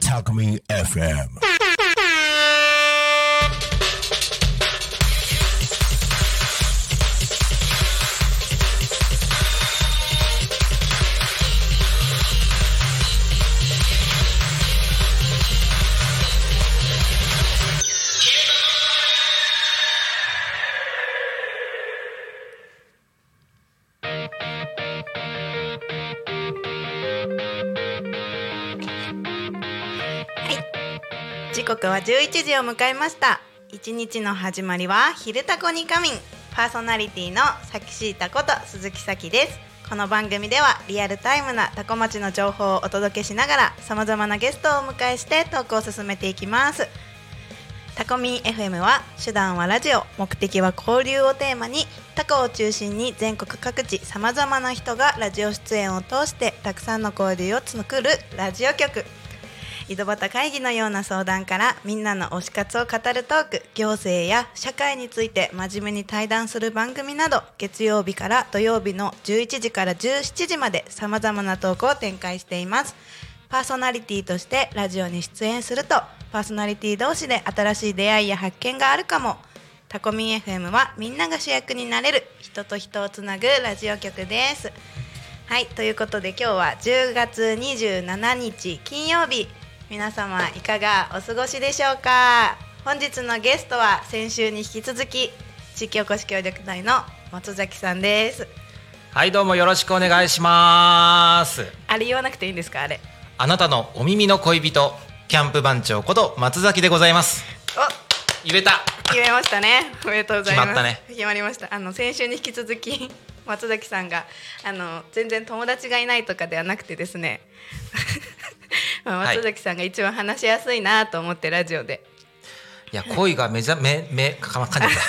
Talk Me FM. 刻は11時を迎えました。一日の始まりは昼タコに仮眠。パーソナリティのさきしいたこと鈴木咲です。この番組ではリアルタイムなタコ町の情報をお届けしながらさまざまなゲストをお迎えしてトークを進めていきます。タコミン FM は手段はラジオ。目的は交流をテーマに。タコを中心に全国各地さまざまな人がラジオ出演を通してたくさんの交流を作るラジオ局。井戸端会議のような相談からみんなの推し活を語るトーク行政や社会について真面目に対談する番組など月曜日から土曜日の11時から17時までさまざまなトークを展開しています。パーソナリティとしてラジオに出演するとパーソナリティ同士で新しい出会いや発見があるかも。タコミン FM はみんなが主役になれる人と人をつなぐラジオ局です。はいということで今日は10月27日金曜日。皆様いかがお過ごしでしょうか？本日のゲストは先週に引き続き地域おこし協力隊の松崎さんです。はいどうもよろしくお願いします。あれ言わなくていいんですか？あれ。あなたのお耳の恋人キャンプ番長こと松崎でございます。お言えた。決めましたね。おめでとうございます。決まったね。決まりました。あの先週に引き続き松崎さんがあの全然友達がいないとかではなくてですね 松崎さんが一番話しやすいなと思ってラジオで、いや恋がめざめめかまかんじゃっ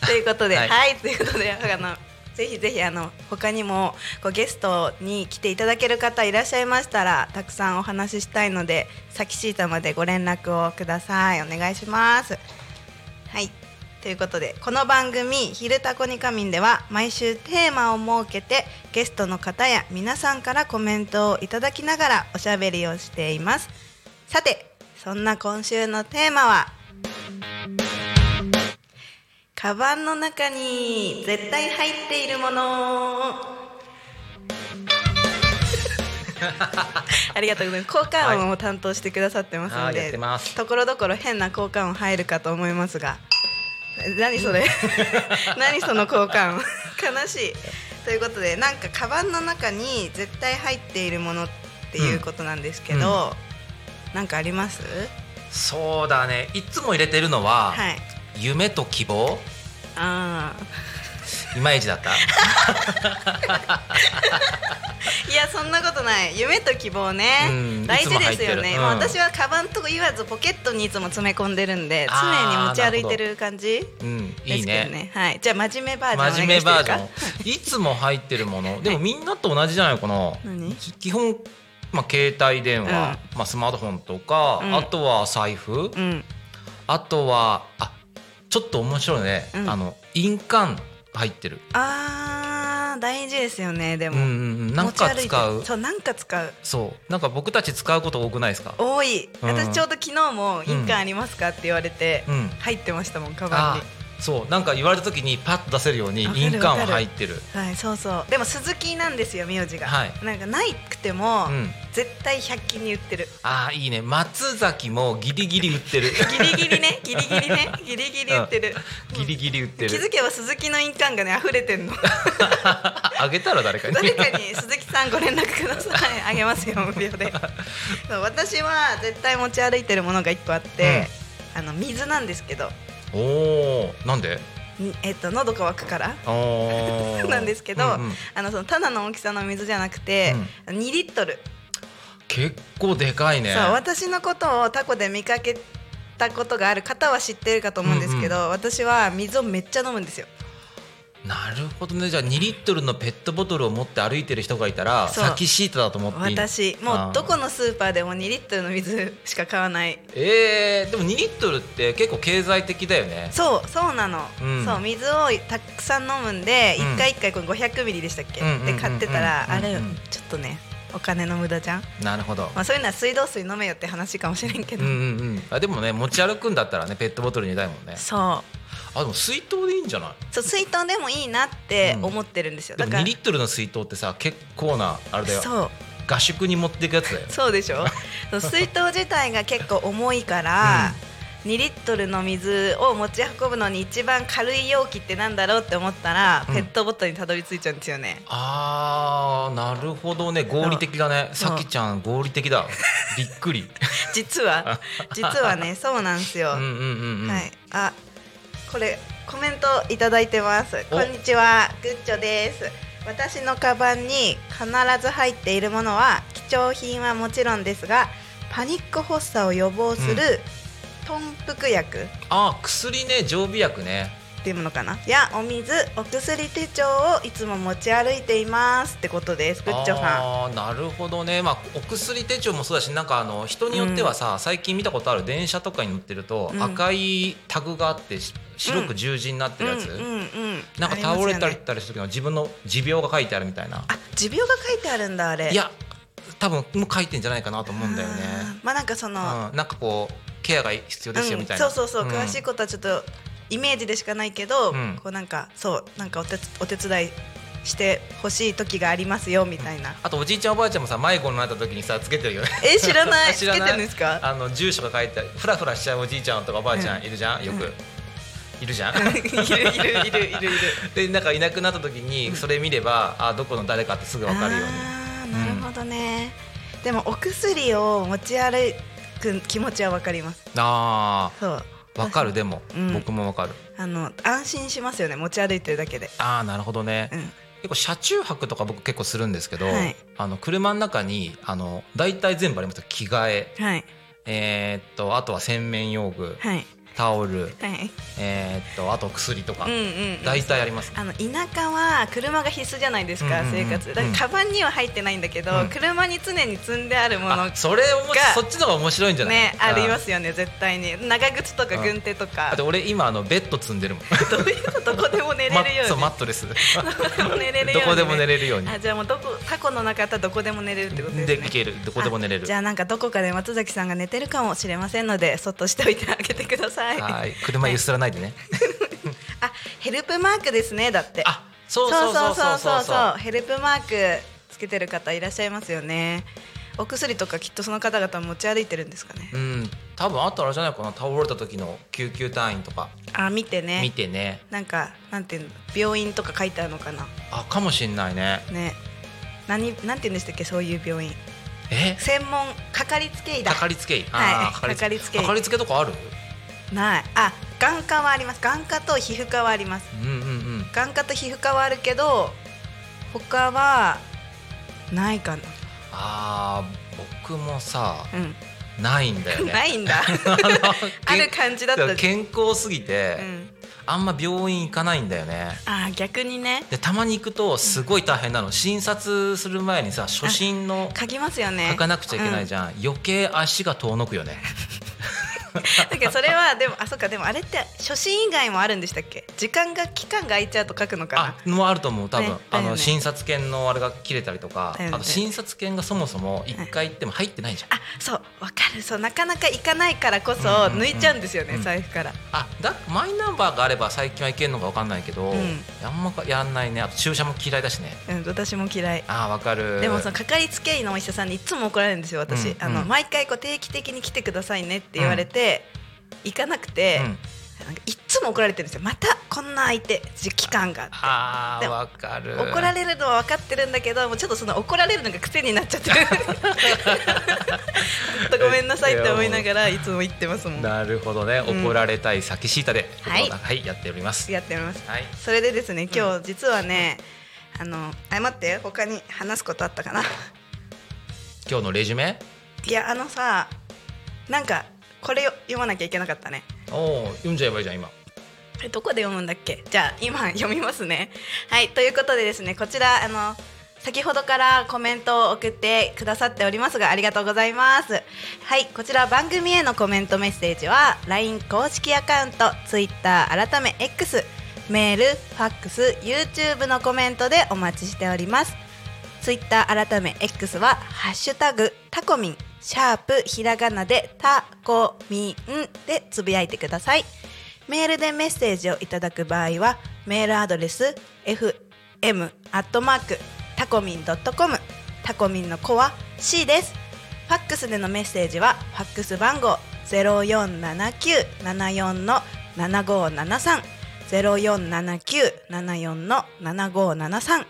たということで、は、はいいということで、あの。ぜひぜひあの他にもこうゲストに来ていただける方いらっしゃいましたらたくさんお話ししたいのでさきシータまでご連絡をくださいお願いしますはいということでこの番組「昼タコに仮眠」では毎週テーマを設けてゲストの方や皆さんからコメントをいただきながらおしゃべりをしています。さてそんな今週のテーマはカバンの中に絶対入っているもの。ありがとうございます。効果音を担当してくださってますので、ところどころ変な効果音入るかと思いますが何それ？何その効果音悲しい。ということでなんかカバンの中に絶対入っているものっていうことなんですけど、なんかあります？そうだね。いつも入れてるのは、はい。夢と希望？ああいまいちだった？いやそんなことない。夢と希望ね、うん大事ですよね、る。うん。まあ私はカバンと言わずポケットにいつも詰め込んでるんで常に持ち歩いてる感じうんですけいいね。どね。はい。じゃあ真面目バージョン真い面目バージョン。いつも入ってるもの。でもみんなと同じじゃないかな。何？基本まあ携帯電話、まあスマートフォンとか、うん。あとは財布、うん。あとはあちょっと面白いね、うん。あの印鑑入ってる。あー大事ですよねでも、うんうんうん。なんか使う。そうなんか使う。そう。なんか僕たち使うこと多くないですか？多い、うん私ちょうど昨日も「印鑑ありますか?」って言われて、うん。入ってましたもんカバンあにそうなんか言われた時にパッと出せるように印鑑は入ってる。はいそうそう。でも鈴木なんですよ名字が、はい。なんかないくても、うん。絶対100均に売ってる。あーいいね。松崎もギリギリ売ってる。ギリギリね。ギリギリね。ギリギリ売ってる、ギリギリ売って気づるけば鈴木の印鑑がね溢れてんの。あげたら誰かに。誰かに鈴木さんご連絡ください。あげますよ無料で。そう私は絶対持ち歩いてるものが一個あって、あの水なんですけどおおなんで？にえっと喉乾くから なんですけど、うんうん。あのそのただの大きさの水じゃなくて、2リットル、結構でかいね。そう私のことをタコで見かけたことがある方は知ってるかと思うんですけど、私は水をめっちゃ飲むんですよなるほどね。じゃあ2リットルのペットボトルを持って歩いてる人がいたら先シートだと思っていい？私もうどこのスーパーでも2リットルの水しか買わない。えー、でも2リットルって結構経済的だよね。そうそうなの、うん。そう水をたくさん飲むんで、うん。一回一回これ500ミリでしたっけ、うんで買ってたら、あれちょっとねお金の無駄じゃん、なるほど。まあ、そういうのは水道水飲めよって話かもしれんけど、うんうんうん。あでもね持ち歩くんだったらねペットボトルにたいもんね。そうあでも水筒でいいんじゃない？そう水筒でもいいなって思ってるんですよ、でも2リットルの水筒ってさ結構なあれだよ。そう。合宿に持っていくやつだよ。そうでしょ？水筒自体が結構重いから、2リットルの水を持ち運ぶのに一番軽い容器ってなんだろうって思ったら、うん。ペットボトルにたどり着いちゃうんですよね。あーなるほどね。合理的だね。さきちゃん合理的だ。びっくり。実は。実はね そうなんですよ、うんうんうんうん、はい。あこれコメントいただいてます。お。こんにちは。グッチョです。私のカバンに必ず入っているものは貴重品はもちろんですがパニック発作を予防する豚腹薬。あ薬ね常備薬ねっていうものかな？やお水お薬手帳をいつも持ち歩いています。ってことです。グッチョさん。なるほどね、まあ、お薬手帳もそうだしなんかあの人によってはさ、最近見たことある電車とかに乗ってると、うん。赤いタグがあってし白く十字になってるやつ、うんうんうんなんか倒れたりありますよね。たりした時の自分の持病が書いてあるみたいな。あ持病が書いてあるんだあれ。いや多分もう書いてんじゃないかなと思うんだよね、まあなんかその、うん、なんかこうケアが必要ですよみたいな、うん、そうそう。そう、ん。詳しいことはちょっとイメージでしかないけど、うん。こうなんかそうなんかお手お手伝いしてほしい時がありますよみたいな、あとおじいちゃんおばあちゃんもさ迷子になった時にさつけてるよね。え知らない？知らない？つけてるんですか？あの住所が書いてある。フラフラしちゃうおじいちゃんとかおばあちゃんいるじゃん、よく、うん。いるじゃん？いるいるいるいるでなんかいなくなった時にそれ見れば、あどこの誰かってすぐ分かるようにあーなるほどね、でもお薬を持ち歩く気持ちはわかります。あそうー分かるでも、うん。僕も分かる。あの安心しますよね。持ち歩いてるだけで。ああなるほどね、うん。結構車中泊とか僕結構するんですけど、はい。あの車の中にあの大体全部あります着替え。はい。えーっとあとは洗面用具。はいタオル。はい。えーっとあと薬とか、うんうんうん。大体ありますあの田舎は車が必須じゃないですか、うんうんうん生活。だからカバンには入ってないんだけど、うん。車に常に積んであるものあそれそっちの方が面白いんじゃない？ねありまうんすよね絶対に。長靴とかうん軍手とか。あと俺今あのベッド積んでるもん。どういうこと？どこでも寝れるまように。そうマットレスどこでも寝れるように。あじゃあもうどこタコの中だったらどこでも寝れるってことですね。でいける。どこでも寝れる。あじゃあなんかどこかで松崎さんが寝てるかもしれませんのでそっとしておいてあげてくださいはい。車ゆすらないでね。あヘルプマークですねだって。あそうそうそうそうそうそう。ヘルプマークつけてる方いらっしゃいますよね。お薬とかきっとその方々持ち歩いてるんですかね。うん。多分あとあれじゃないかな。倒れた時の救急隊員とか。あ見てね。見てね。なんかなんていうの病院とか書いてあるのかな。あかもしんないね。ね。何なんて言うんでしたっけそういう病院。え？専門かかりつけ医だ。かかりつけ医。はい。かかりつけ医。かかりつけとかある？ない。あ眼科はあります。眼科と皮膚科はあります。うんうんうん。眼科と皮膚科はあるけど他はないかな。あー僕もさうん。ないんだよね。ないんだ。ある感じだった。健康すぎて、うん。あんま病院行かないんだよね。あー逆にね。でたまに行くとすごい大変なの。診察する前にさ初診の書きますよね。書かなくちゃいけないじゃん、余計足が遠のくよね だけどそれはでもあそっかでもあれって初診以外もあるんでしたっけ？時間が期間が空いちゃうと書くのかあもうあると思う多分、ねあの診察券のあれが切れたりとか、ね。あと診察券がそもそも一回行っても入ってないじゃん、なあそうわかる。そうなかなか行かないからこそうんうんうん抜いちゃうんですよね、うん。財布から。あだマイナンバーがあれば最近は行けるのか分かんないけど、うん。あんまやんないね。あと注射も嫌いだしね。うん私も嫌い。あー分かる。でもそのかかりつけ医のお医者さんにいつも怒られるんですよ私、うんあのうん毎回こう定期的に来てくださいねって言われて、行かなくて、うん。なんかいつも怒られてるんですよ。またこんな相手期間がでもあーわかる。怒られるのは分かってるんだけどもうちょっとその怒られるのが癖になっちゃってる。本当ごめんなさいって思いながらいつも言ってますもん。なるほどね、うん。怒られたい先シータで、はい。はい、やっております。やってます。はい、それでですね今日実はね、あのあ待って他に話すことあったかな。今日のレジュメ？いやあのさなんかこれを読まなきゃいけなかったね。おお、読んじゃえばいいじゃん、今。えどこで読むんだっけ？じゃあ今読みますね。はいということでですねこちらあの先ほどからコメントを送ってくださっておりますがありがとうございます。はいこちら番組へのコメントメッセージは LINE 公式アカウント Twitter 改め X メールファックス YouTube のコメントでお待ちしております。ツイッター改め X は「ハッシュタグタコミン」シャープひらがなでタコミンでつぶやいてくださいメールでメッセージをいただく場合はメールアドレス fm アットマークタコミンドットコムタコミンの子は C です。ファックスでのメッセージはファックス番号047974の7573 047974の7573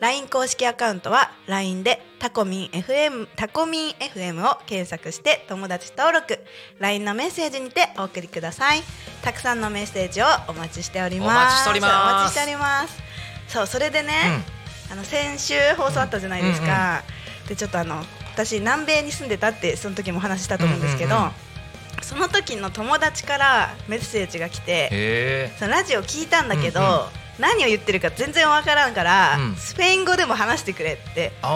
LINE 公式アカウントは LINE でタコミン FM タコミン FM を検索して友達登録 LINE のメッセージにてお送りください。たくさんのメッセージをお待ちしております。お待ちしております。お待ちしております。そうそれでね、あの先週放送あったじゃないですか、でちょっとあの私南米に住んでたってその時もお話ししたと思うんですけど、うんうんうん。その時の友達からメッセージが来て。そのラジオ聞いたんだけど、うんうん何を言ってるか全然わからんから、うんスペイン語でも話してくれって。言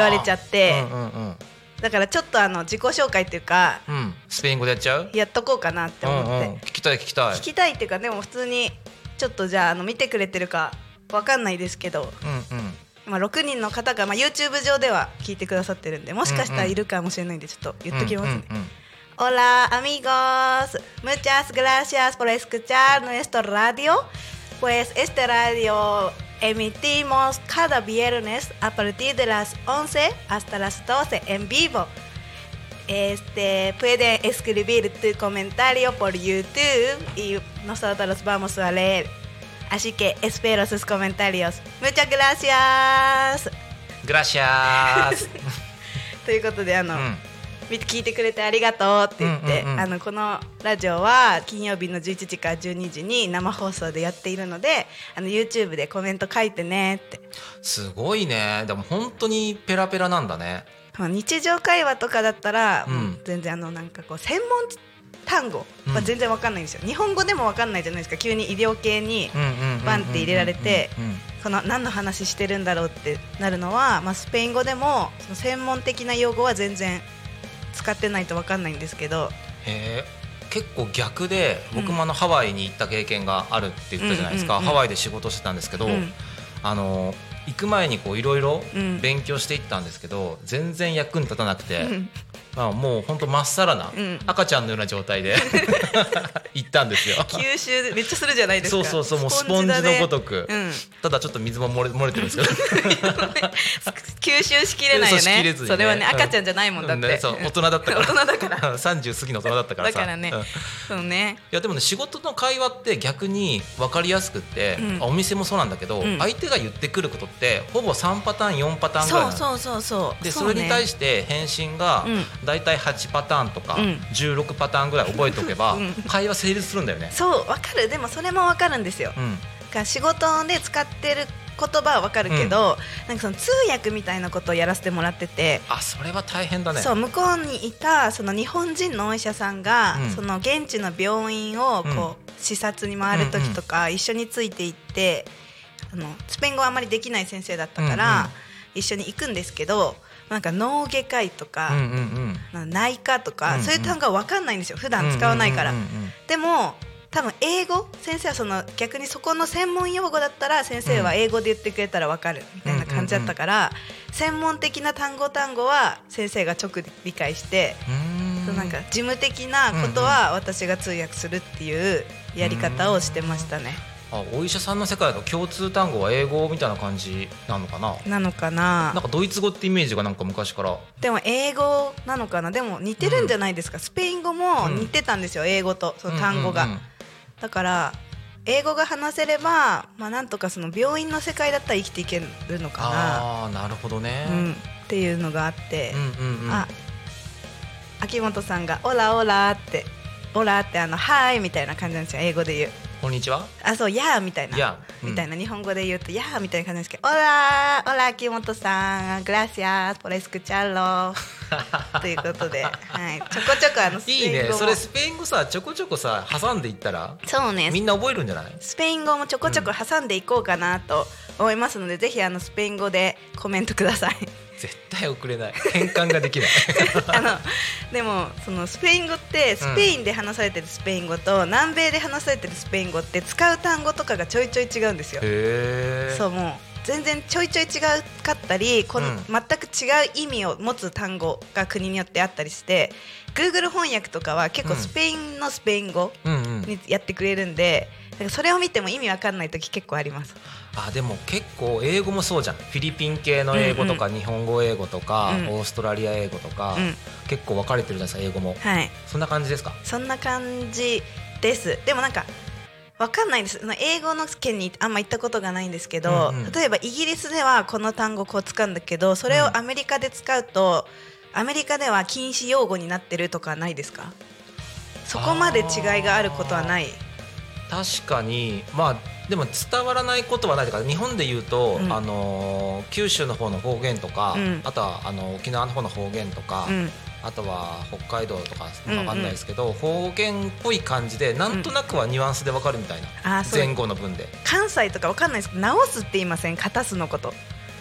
われちゃってうんうんうん。だからちょっとあの自己紹介っていうかうん、スペイン語でやっちゃう？やっとこうかなって思って、うんうん、聞きたい聞きたい。聞きたいっていうかでも普通にちょっとじゃああの見てくれてるかわかんないですけど、うんうん。まあ、6人の方が、まあ、YouTube 上では聞いてくださってるんでもしかしたらいるかもしれないんでちょっと言っときますね。うんうんうん Hola amigos, muchas gracias por escuchar nuestro radio. Pues este radio emitimos cada viernes a partir de las 11 hasta las 12 en vivo. Este, pueden escribir tu comentario por YouTube y nosotros vamos a leer. Así que espero sus comentarios. Muchas gracias. グラシャース。ということであの、うん。 み聞いてくれてありがとうって言って、うんうんうん。あのこのラジオは金曜日の11時から12時に生放送でやっているのであの YouTube でコメント書いてねって、すごいね。でも本当にペラペラなんだね。まあ、日常会話とかだったら、うん。全然あのなんかこう専門単語はうん。全然わかんないんですよ、日本語でもわかんないじゃないですか。急に医療系にうんうんうんうん。バンって入れられてうんうんこの何の話してるんだろうってなるのは、まあ、スペイン語でもその専門的な用語は全然使ってないとわかんないんですけど。へえ結構逆で僕もあのハワイに行った経験があるって言ったじゃないですか、うんうんうん。ハワイで仕事してたんですけど、うん。あの行く前にこういろいろうん。勉強していったんですけど全然役に立たなくて、うん。まあ、もう本当まっさらな、うん。赤ちゃんのような状態で 行ったんですよ。吸収めっちゃするじゃないですか。そうそうそうもうスポンジのごとく、うん、ただちょっと水も漏れ漏れてるんですけど。吸収しきれないよね。ね。それはねうん。赤ちゃんじゃないもんだって、ね大人だったから。大人だから。30過ぎの大人だったからさ。だからね。うん。いそうね。やでもね仕事の会話って逆に分かりやすくって、お店もそうなんだけど、うん。相手が言ってくることってほぼ3パターン4パターンぐらいそうそうそうそう。でそれに対しして返信がうん。だいたい8パターンとかうん。16パターンぐらい覚えておけばうん。会話成立するんだよね。そうわかる。でもそれもわかるんですよ、うん。が仕事で使ってる言葉はわかるけど、なんかその通訳みたいなことをやらせてもらってて、あそれは大変だね。そう向こうにいたその日本人のお医者さんが、うん。その現地の病院をこう、視察に回る時とか、一緒について行ってあのスペイン語あんまりできない先生だったから、うんうん一緒に行くんですけどなんか脳外科医とか、内科とか、うんうん。そういう単語は分かんないんですよ。普段使わないから。でも多分英語先生はその逆にそこの専門用語だったら先生は英語で言ってくれたら分かるみたいな感じだったから、専門的な単語単語は先生が直で理解して、なんか事務的なことは私が通訳するっていうやり方をしてましたね。あお医者さんの世界だと共通単語は英語みたいな感じなのかな？なのかな？なんかドイツ語ってイメージがなんか昔から。でも英語なのかな？でも似てるんじゃないですか、スペイン語も似てたんですよ、英語とその単語が、うん。うんうんだから英語が話せれば、まあ、なんとかその病院の世界だったら生きていけるのかああなるほどね。な、うん、っていうのがあって、うんうんうん。あ秋元さんが「オラオラ」って「オラ」ってあの「はい」みたいな感じなんですよ英語で言うこんにちは。あそう「やー」みたいな、うん。みたいな。日本語で言うと「やー」みたいな感じですけど「オラオラ秋元さんグラシアスポレスクチャロ」ということで、はい、ちょこちょこあのスペいいイン語も。ねそれスペイン語さちょこちょこさ挟んでいったらそうね。みんな覚えるんじゃない？スペイン語もちょこちょこ挟んでいこうかなと思いますので、ぜひあのスペイン語でコメントください。絶対送れない。変換ができない。あのでもそのスペイン語ってスペインで話されてるスペイン語と、南米で話されてるスペイン語って使う単語とかがちょいちょい違うんですよ。へえそうもう全然ちょいちょい違うかったりこの、うん。全く違う意味を持つ単語が国によってあったりして Google 翻訳とかは結構うん。スペインのスペイン語にやってくれるんで、それを見ても意味わかんない時結構あります。あでも結構英語もそうじゃん。フィリピン系の英語とか、日本語英語とか、うん。オーストラリア英語とか、うん。結構分かれてるじゃないですか英語も。はい。そんな感じですか？そんな感じです。でもなんかわかんないです。英語の県にあんま行ったことがないんですけど、うんうん。例えばイギリスではこの単語こう使うんだけどそれをアメリカで使うと、アメリカでは禁止用語になってるとかないですか？そこまで違いがあることはない。確かに。まあでも伝わらないことはないとか日本で言うと、うん。あのー九州の方の方言とか、うん。あとはあの沖縄の方の方言とか、うんあとは北海道とかうんうんわかんないですけど、方言っぽい感じでなんとなくはニュアンスでわかるみたいな、前後の文で。関西とかわかんないですけど直すって言いません片すのこと。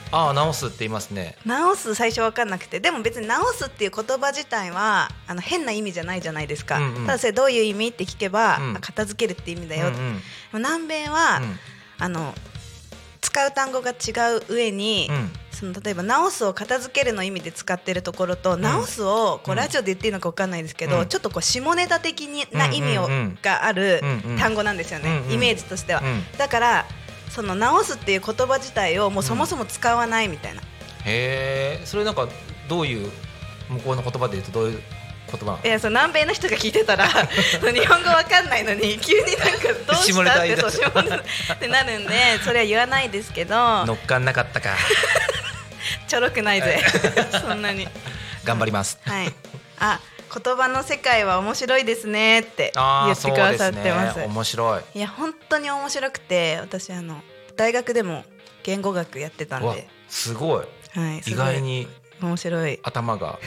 ああ直すって言いますね。直す最初わかんなくて。でも別に直すっていう言葉自体はあの変な意味じゃないじゃないですか、うんうん。ただそれどういう意味って聞けば、うん。あ片付けるって意味だよ、うんうん。南米は、うん。あの使う単語が違う上に、うん。その例えば直すを片付けるの意味で使ってるところと、直すをこううんラジオで言っていいのかわかんないですけど、うん。ちょっとこう下ネタ的にな意味を、うんうんうんがあるうんうん。単語なんですよね、うんうんイメージとしては、うんだからその直すっていう言葉自体をもうそもそも使わないみたいな、へえそれなんかどういう向こうの言葉で言うとどういう言葉。いやそう南米の人が聞いてたら 日本語わかんないのに急になんかどう下したってそう下ネタってなるんでそれは言わないですけど乗っかんなかったか。ちょろくないぜ。そんなに。頑張ります。はい。あ言葉の世界は面白いですねって言ってくださってます。面白い。いや本当に面白くて私あの大学でも言語学やってたんで、すごい。はい、す意ごい。外に面白い。頭が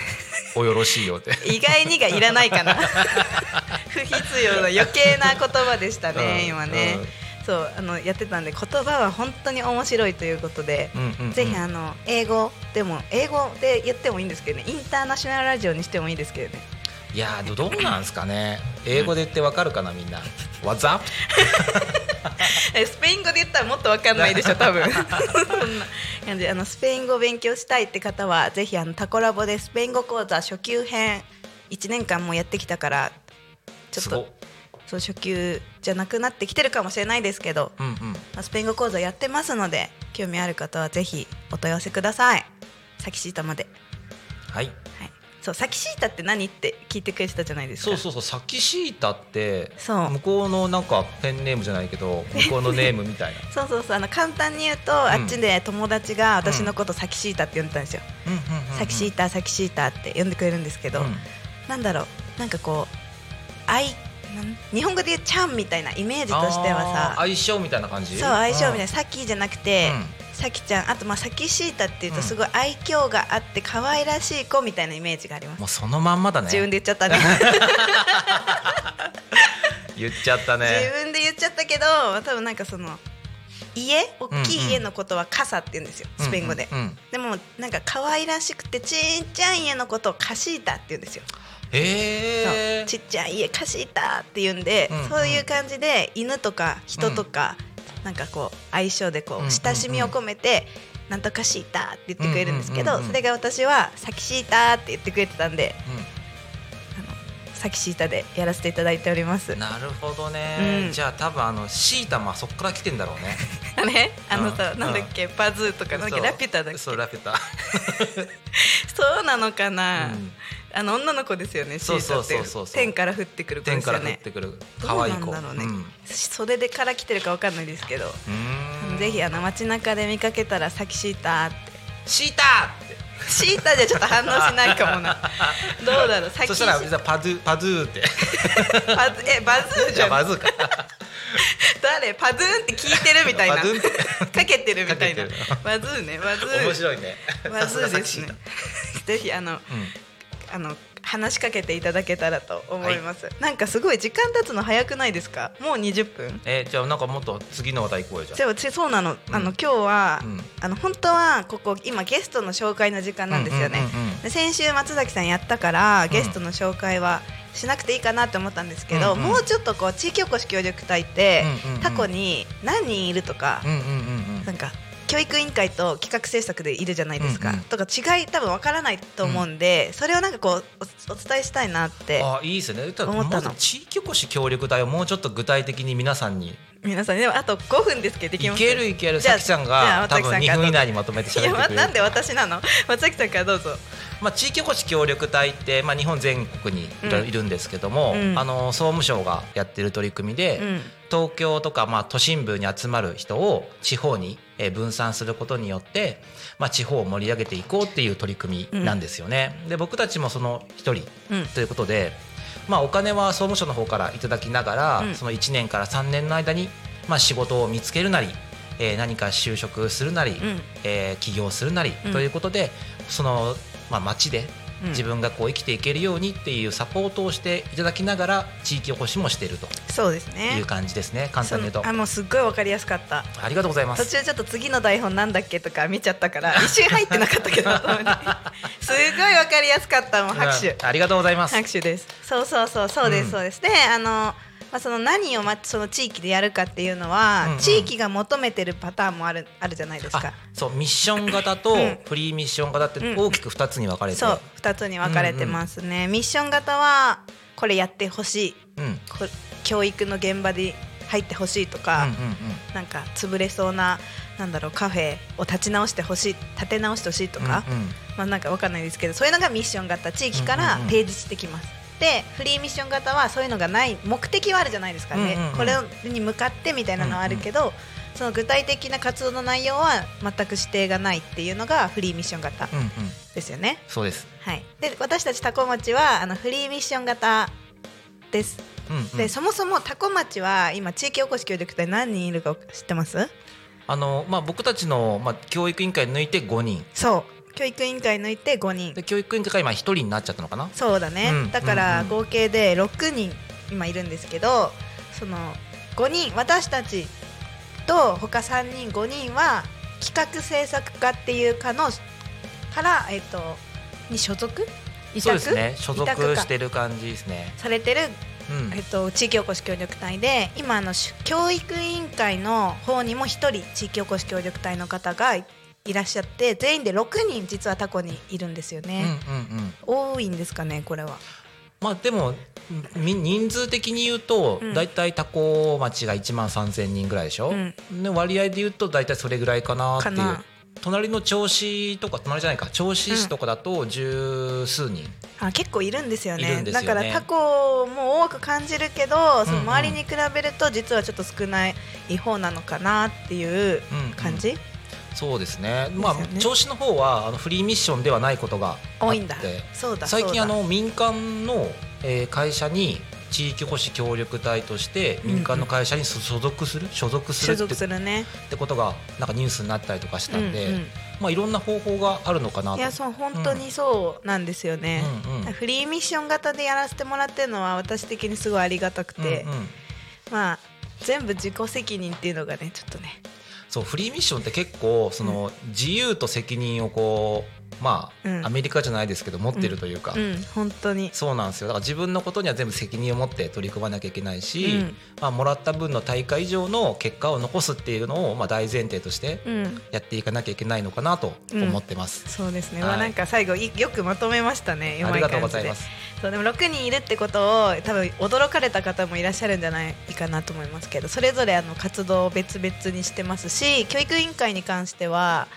およろしいようで意外にがいらないかな。不必要な余計な言葉でしたね、うん今ね、そうあのやってたんで言葉は本当に面白いということで、うんうんうん。ぜひあの英語でも英語で言ってもいいんですけどね。インターナショナルラジオにしてもいいですけどねいやーどどうなんですかね？英語で言ってわかるかなみんな？What's up? えスペイン語で言ったらもっとわかんないでしょ 多分。そんな感じであのスペイン語を勉強したいって方はぜひあのタコラボでスペイン語講座初級編1年間もやってきたからちょっとそう初級じゃなくなってきてるかもしれないですけど、うんうん。まあ、スペイン語講座やってますので興味ある方はぜひお問い合わせください。サキシータまで、はいはい、そうサキシータって何って聞いてくれてたじゃないですか。そうそうそうサキシータって向こうのなんかペンネームじゃないけど向こうのネームみたいな。そうそうそうあの簡単に言うと、あっちで友達が私のことサキシータって呼んでたんですよ、うんうんうんうん。サキシータサキシータって呼んでくれるんですけど、うん。なんだろうなんかこう愛日本語で言うちゃんみたいなイメージとしてはさ相性みたいな感じ？そう相性みたいななさっきじゃなくて、さきちゃんあとまあサキシータっていうとすごい愛嬌があって可愛らしい子みたいなイメージがあります、もうそのまんまだね。自分で言っちゃったね。言っちゃった自ね分で言っちゃったけど多分なんかその家大きい家のことは傘って言うんですよ、スペイン語で、うん。うんうんでもなんか可愛らしくてちっちゃい家のことをカシータって言うんですよ、へえちっちゃい家カシータって言うんで、うんうん。そういう感じで犬とか人とか、なんかこう相性でこうんうんううん。親しみを込めて、なんとかシータって言ってくれるんですけど、うんうんうんうん。それが私はサキシータって言ってくれてたんでサキシータでやらせていただいております。なるほどね、うん。じゃあ多分あのシータもそこから来てんだろうね。あれあのさ、うん。なんだっけパズーとかなんだラピュタだっけ？そうラピュタ、そうなのかな、うんあの女の子ですよねシそうそうータって天から降ってくる子で天から降っすよねてくるど可愛い子。うなんだろうね、うん。う袖でから来てるかわかんないですけどぜひあの街中で見かけたら「さきシータ」って。シーターって。シータじゃちょっと反応しないかもな。どうだろうそしたら実はパドゥパドゥーって。パズえバズーじゃん。バズーか。誰？パズーンって聞いてるみたいな。かけてるみたいな。かけてる。バズーねバズー。面白いね。バズーですね。さぜひあのうんあの話しかけていただけたらと思います、なんかすごい時間経つの早くないですか？もう20分？えじゃあなんかもっと次の話題行こうよじゃじゃそうなの,、あのうん今日は、うん。あの本当はここ今ゲストの紹介の時間なんですよね、うん先週松崎さんやったからゲストの紹介はしなくていいかなと思ったんですけど、うんうん。もうちょっとこう地域おこし協力隊って、うんうんうん。過去に何人いるとか、うんうんうんうん。なんか教育委員会と企画制作でいるじゃないですか、うんうん。とか違い多分わからないと思うんで、それをなんかこうおお伝えしたいなってあいいですね。思ったの。地域おこし協力隊をもうちょっと具体的に皆さんに。皆さんでもあと5分ですけどできいます。けるいける。さきちゃんが多分松崎さんから2分以内にまとめていや、ま、喋ってくれるなんで私なの？松崎さんからどうぞ。まあ、地域おこし協力隊って、まあ、日本全国にいるんですけども、うん。あの総務省がやってる取り組みで、うん。東京とか、まあ、都心部に集まる人を地方にえー分散することによって、まあ、地方を盛り上げていこうっていう取り組みなんですよね。で僕たちもその一人うん。ということで、まあ、お金は総務省の方からいただきながら、うん。その1年から3年の間に、まあ、仕事を見つけるなり、えー何か就職するなり、うん。えー起業するなりうんということで、その、まあ、町でうん自分がこう生きていけるようにっていうサポートをしていただきながら地域おこしもしているとそうですいねう感じですね。簡単に言うと。あもうすっごいわかりやすかった。ありがとうございます。途中ちょっと次の台本なんだっけとか見ちゃったから 一瞬入ってなかったけど。すごいわかりやすかったもう拍手。うんありがとうございます。拍手です。そうそうそうそうです、うん。そうです。であのまあ、その何をまその地域でやるかっていうのは、うんうん。地域が求めてるパターンもあるあるじゃないですあかそうミッション型とうん。フリーミッション型ってうん。大きく2つに分かれて、そう2つに分かれてますね、ミッション型はこれやってほしい。うん。こ教育の現場で入ってほしいとうんか、うんうん。なんか潰れそうななんだろうカフェを立ち直してほしい立て直してほしいとか、うんうん。まあなんかわかんないですけどそういうのがミッション型地域からうんうんうん。提示してきます、でフリーミッション型はそういうのがない目的はあるじゃないですかね、うんうんうん。これに向かってみたいなのはあるけど、その具体的な活動の内容は全く指定がないっていうのがフリーミッション型うんうん。ですよね、そうです、はい、で私たちタコ町はあのフリーミッション型です。うんうん。でそもそもタコ町は今地域おこし協力隊何人いるか知ってます？あのまあ、僕たちの、まあ、教育委員会抜いて5人。そう教育委員会抜いて5人。で教育委員会が今1人になっちゃったのかな？そうだね、うんだから合計で6人今いるんですけどその5人私たちと他3人5人は企画制作課っていう課のから、えっとに所属？委託？そうですね。所属してる感じですね。されてるうん。えっと、地域おこし協力隊で今あのし教育委員会の方にも1人地域おこし協力隊の方がいいらっしゃって全員で6人実はタコにいるんですようんね、うんうん。多いんですかねこれは。まあでもみ人数的に言うとうん。大体多古町が1万3,000人ぐらいでしょ、うん。で割合で言うと大体それぐらいかなっていう。隣の銚子とか隣じゃないか。銚子市とかだと十数人、あ結構いるんですよね。ね。だからタコも多く感じるけどそのうん。うん周りに比べると実はちょっと少ない方なのかなっていううんうん。感じ、そうですね。まあですよね。銚子の方はあのフリーミッションではないことがあって多いんだ。そうだ最近あの民間の、えー会社に地域保守協力隊として民間の会社に所所属する？所属するってするね。ってことがなんかニュースになったりとかしたんで、うんうん。まあいろんな方法があるのかなと。いやそう本当にそうなんですよね、うんうんフリーミッション型でやらせてもらってるのは私的にすごいありがたくて、うんうん。まあ全部自己責任っていうのがねちょっとねそうフリーミッションって結構その自由と責任をこうまあ、うん。アメリカじゃないですけど持ってるというか、うん。本当に。そうなんですよ。だから自分のことには全部責任を持って取り組まなきゃいけないし、うん。まあ、もらった分の対価以上の結果を残すっていうのを、まあ、大前提としてうん。やっていかなきゃいけないのかなと思ってます。そうですね、はい。まあなんか最後いよくまとめましたね。ありがとうございます。そうでも6人いるってことを多分驚かれた方もいらっしゃるんじゃないかなと思いますけどそれぞれあの活動を別々にしてますし教育委員会に関しては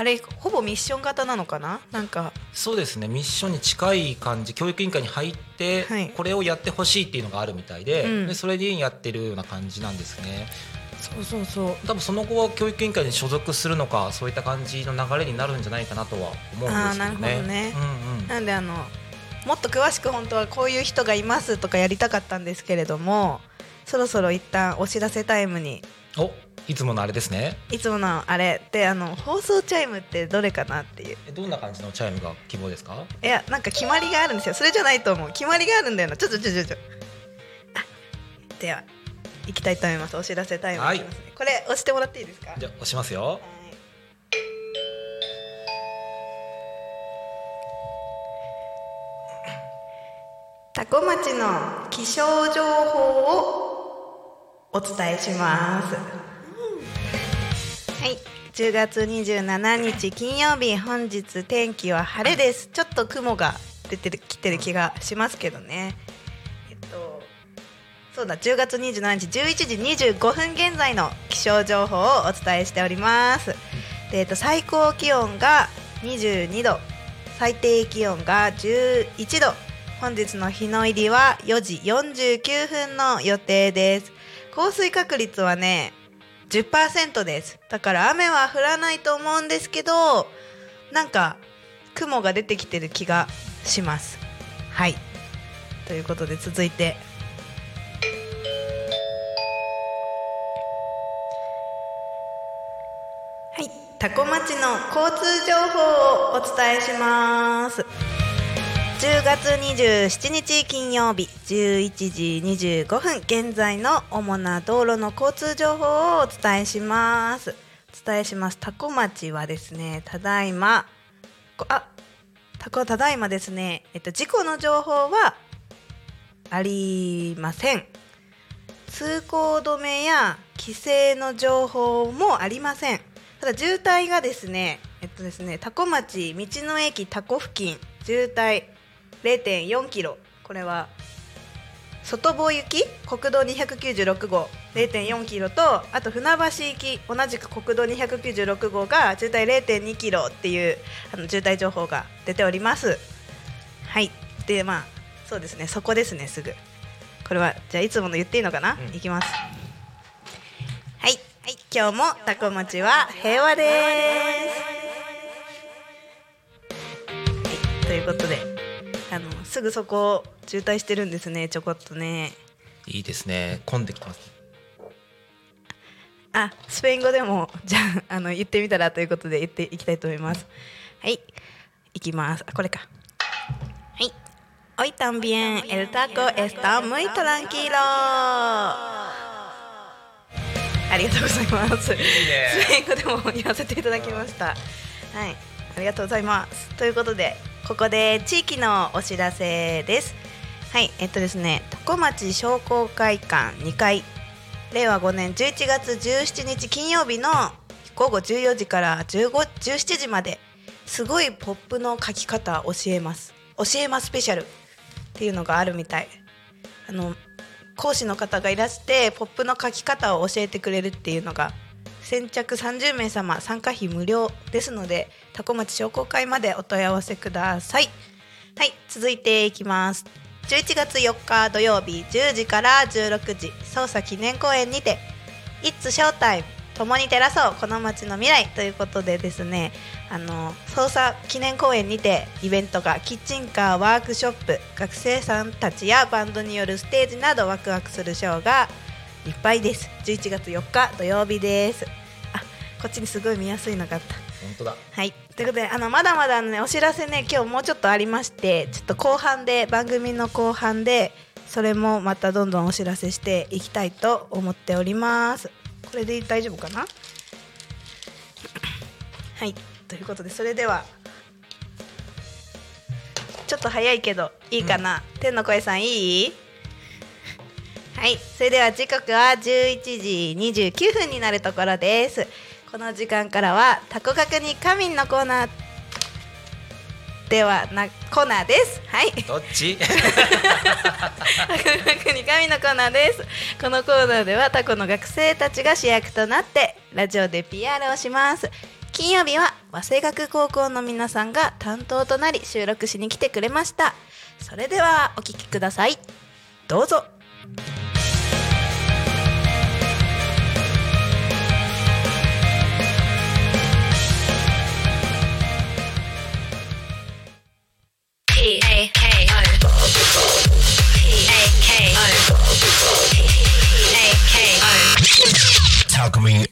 あれほぼミッション型なのかな？なんか。そうですね。ミッションに近い感じ教育委員会に入って、はい。これをやってほしいっていうのがあるみたいで,、うん。でそれにやってるような感じなんですね。そうそうそう。多分その後は教育委員会に所属するのかそういった感じの流れになるんじゃないかなとは思うんですけどね。なるほどね。うんうん。なんであのもっと詳しく本当はこういう人がいますとかやりたかったんですけれどもそろそろ一旦お知らせタイムにおいつものあれですね。いつものあれであの放送チャイムってどれかなっていう。えどんな感じのチャイムが希望ですか？いやなんか決まりがあるんですよ。それじゃないと思う決まりがあるんだよな。ちょちょちょちょちょ。あでは行きたいと思います。お知らせタイムいきますね、これ押してもらっていいですか？じゃあ押しますよ。はい。多古町の気象情報をお伝えします。はい、10月27日金曜日本日天気は晴れです。ちょっと雲が出てるきてる気がしますけどね。えっとそうだ10月27日11時25分現在の気象情報をお伝えしております。でえっと最高気温が22度、最低気温が11度。本日の日の入りは4時49分の予定です。降水確率はね10%です。だから雨は降らないと思うんですけど、なんか雲が出てきてる気がします。はい。ということで続いてはい、多古町の交通情報をお伝えします。10月27日金曜日11時25分現在の主な道路の交通情報をお伝えします。お伝えします。多古町はですね、ただいま、こあ、多古ただいまですね、えっと事故の情報はありません。通行止めや規制の情報もありません。ただ渋滞がですね、えっとですね、多古町道の駅多古付近渋滞0.4キロ。これは外房行き？国道296号。0.4キロとあと船橋行き。同じく国道296号が渋滞0.2キロっていうあの渋滞情報が出ております。はい。でまあそうですね。そこですねすぐ。これはじゃあいつもの言っていいのかな、うん。いきます。はい、はい、今日もタコ町は平和です。はい、ということであのすぐそこ渋滞してるんですねちょこっとね。いいですね。混んできてます。あスペイン語でもじゃああの言ってみたらということで言っていきたいと思います。はい。いきます。あこれか。はい。Hoy también el taco está muy tranquilo ありがとうございます。スペイン語でも言わせていただきました。はい。ありがとうございます。ということでここで地域のお知らせです。はいえっとですね多古町商工会館2階令和5年11月17日金曜日の午後14時から15 17時まですごいポップの書き方教えます。教えますスペシャル。っていうのがあるみたい。あの講師の方がいらしてポップの書き方を教えてくれるっていうのが先着30名様参加費無料ですので多古町商工会までお問い合わせください。はい続いていきます。11月4日土曜日10時から16時捜査記念公園にて「It's Showtime 共に照らそうこの街の未来」ということでですねあの捜査記念公園にてイベントがキッチンカーワークショップ学生さんたちやバンドによるステージなどワクワクするショーがいっぱいです。11月4日土曜日です。こっちにすごい見やすいのがあった。本当だ。はい、ということであのまだまだねお知らせね今日もうちょっとありましてちょっと後半で番組の後半でそれもまたどんどんお知らせしていきたいと思っております。これで大丈夫かな？はい。ということでそれではちょっと早いけどいいかな、天の声さんいい？はい。それでは時刻は11時29分になるところですこの時間からはタコ学に仮眠のコーナーではなコーナーです。はい。どっち？タコ学に神のコーナーです。このコーナーではタコの学生たちが主役となってラジオで PR をします。金曜日は早生学高校の皆さんが担当となり収録しに来てくれました。それではお聞きください。どうぞタコミン FM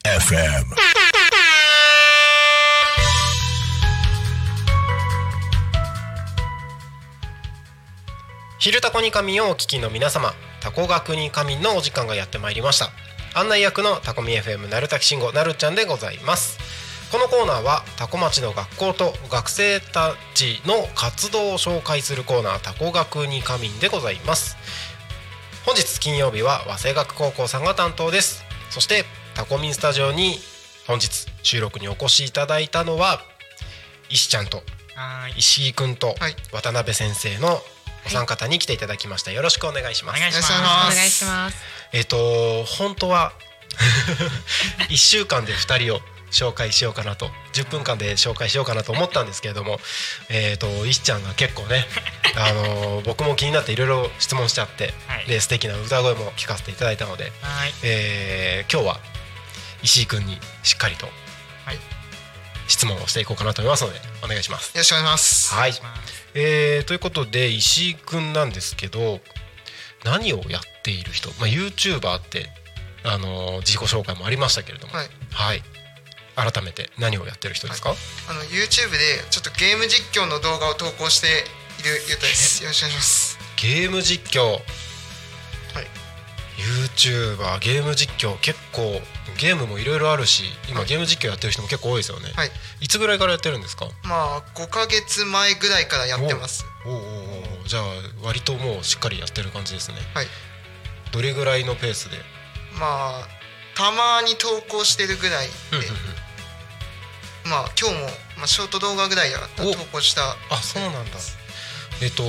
昼タコに仮眠をお聞きの皆様タコ学に仮眠のお時間がやってまいりました。案内役のタコミ FM なるたきしんごなるちゃんでございます。このコーナーはタコ町の学校と学生たちの活動を紹介するコーナータコ学に仮眠でございます本日金曜日は和製学高校さんが担当ですそしてタコミンスタジオに本日収録にお越しいただいたのは石ちゃんと石井くんとはい渡辺先生のお三方に来ていただきました。よろしくお願いします。お願いしますお願いします。えっ、と本当は 一週間で二人を紹介しようかなと10分間で紹介しようかなと思ったんですけれども、えっ、と石ちゃんが結構ね、あの僕も気になっていろいろ質問しちゃって、はい。で素敵な歌声も聞かせていただいたので、はい。えー今日は石井くんにしっかりとはい。質問をしていこうかなと思いますのでお願いします。よろしくお願いします。はい、えーということで石井くんなんですけど何をやっている人、まあ、YouTuber って、あのー自己紹介もありましたけれども、はい。はい改めて何をやってる人ですか、あの YouTube でちょっとゲーム実況の動画を投稿しているゆうたです。よろしくお願いします。ゲーム実況？はい。YouTuber ゲーム実況結構ゲームもいろいろあるし今ゲーム実況やってる人も結構多いですよね、はい。いつぐらいからやってるんですか？まあ5ヶ月前ぐらいからやってます。おう。おう。おう。じゃあ割ともうしっかりやってる感じですね。はい。どれぐらいのペースで？まあたまに投稿してるぐらいでまあ今日も、まあ、ショート動画ぐらいやお。投稿した。あそうなんだ。えっと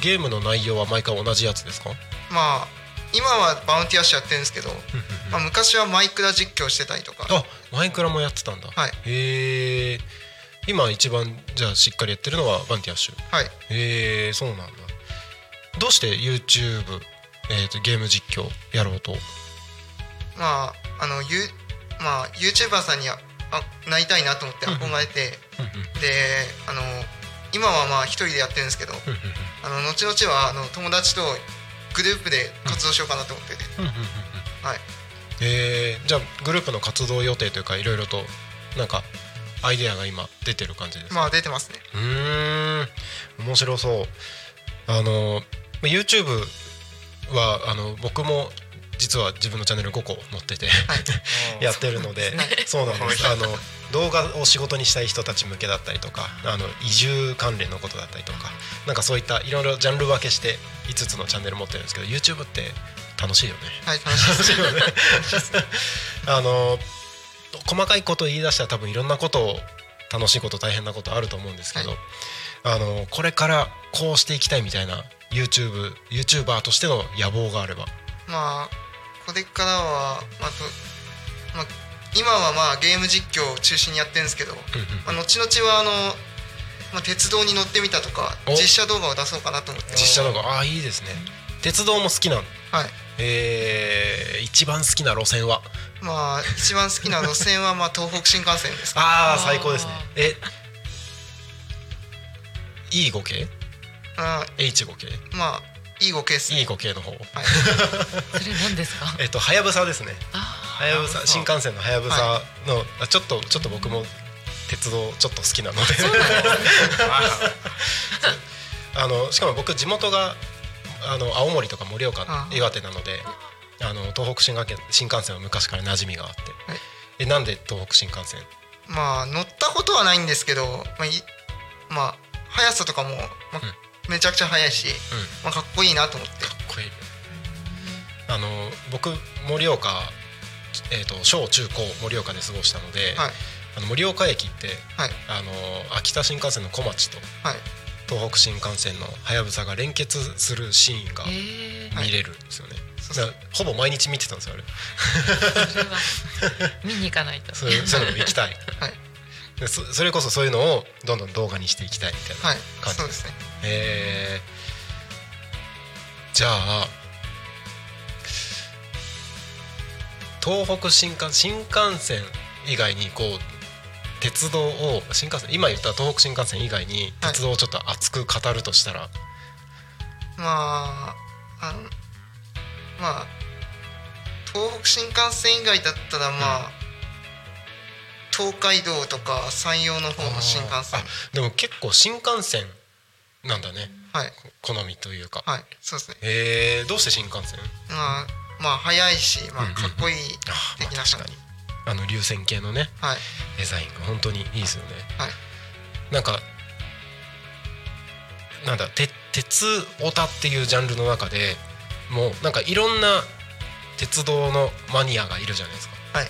ゲームの内容は毎回同じやつですか？まあ今はバウンティアッシュやってるんですけど、まあ、昔はマイクラ実況してたりとか。あマイクラもやってたんだ、はい。へえ。今一番じゃあしっかりやってるのはバンティアッシュ。はい。へえそうなんだ。どうして YouTube、えー、とゲーム実況やろうと？まああのゆまあ YouTuber さんにああなりたいなと思って憧れて、であの今はまあ一人でやってるんですけど、あの後々はあの友達とグループで活動しようかなと思って。て、はい。えー、じゃあグループの活動予定というかいろいろとなんかアイデアが今出てる感じですか？まあ出てますね。うーん。面白そう。あのまあ YouTube はあの僕も実は自分のチャンネル5個持ってて やってるのでそうなんです。あの動画を仕事にしたい人たち向けだったりとかあの移住関連のことだったりとかなんかそういったいろいろジャンル分けして5つのチャンネル持ってるんですけど YouTube って楽しいよね。はい楽しいよね あの細かいことを言い出したら多分いろんなことを楽しいこと大変なことあると思うんですけど、はあのこれからこうしていきたいみたいな YouTube YouTuber としての野望があれば。まあこれからは、まあとまあ、今はまあゲーム実況を中心にやってるんですけど、まあ、後々はあの、まあ、鉄道に乗ってみたとかお。実写動画を出そうかなと思って実写動画。ああいいですね。鉄道も好きなのはい。えー、一番好きな路線は？まあ一番好きな路線はまあ東北新幹線ですか。ああ最高ですね。え E5 系？あ H5 系？まあいいごケース E5 系の方。それ何ですか？えっとはやぶさですね。あはやぶさ新幹線のはやぶさの、あちょっとちょっと僕も鉄道ちょっと好きなので。あのしかも僕地元があの青森とか盛岡あ岩手なのであの東北新幹線新幹線は昔から馴染みがあって、はい。えなんで東北新幹線？まあ乗ったことはないんですけどまあいまあ速さとかも、まあめちゃくちゃ速いし、まあ、かっこいいなと思って。かっこいい。あの僕盛岡、えー、と小中高盛岡で過ごしたので、はい。あの盛岡駅ってはい。あの秋田新幹線の小町とはい。東北新幹線のはやぶさが連結するシーンがええ見れるんですよね、ほぼ毎日見てたんですよあれ。見に行かないと。そういうのも行きたい。はい。でそそれこそそういうのをどんどん動画にしていきたいみたいなはい。感じそうですねえーじゃあ東北新幹新幹線以外にこう鉄道を新幹線今言った東北新幹線以外にはい。鉄道をちょっと熱く語るとしたら、まああのまあ東北新幹線以外だったらまあ、東海道とか山陽の方の新幹線。あでも結構新幹線なんだね。はい。好みというか、はい。そうですね。えー、どうして新幹線？まあまあ速いし、まあうんうん、かっこいい的なあ、確かに。あの流線形のねはい。デザインが本当にいいですよね、はい。なんかなんだて鉄オタっていうジャンルの中でもうなんかいろんな鉄道のマニアがいるじゃないですか。はい。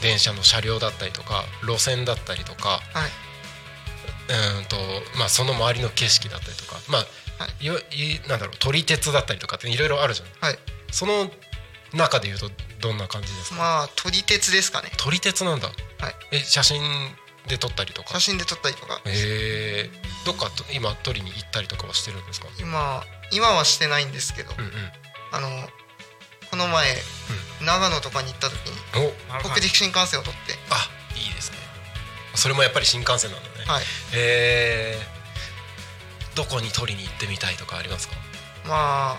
電車の車両だったりとか路線だったりとかはいうーんとまあその周りの景色だったりとかまあ、い。わいなんだろう撮り鉄だったりとかっていろいろあるじゃん。はい。その中でいうとどんな感じですか、まあ撮り鉄ですかね。撮り鉄なんだ、はい。え写真で撮ったりとか？写真で撮ったりとか。えー、どっかと今撮りに行ったりとかはしてるんですか？今今はしてないんですけど、うんうん。あのこの前、長野とかに行った時にお。北陸新幹線を撮って。あいいですね。それもやっぱり新幹線なんだねはい。えー、どこに撮りに行ってみたいとかありますか？まああの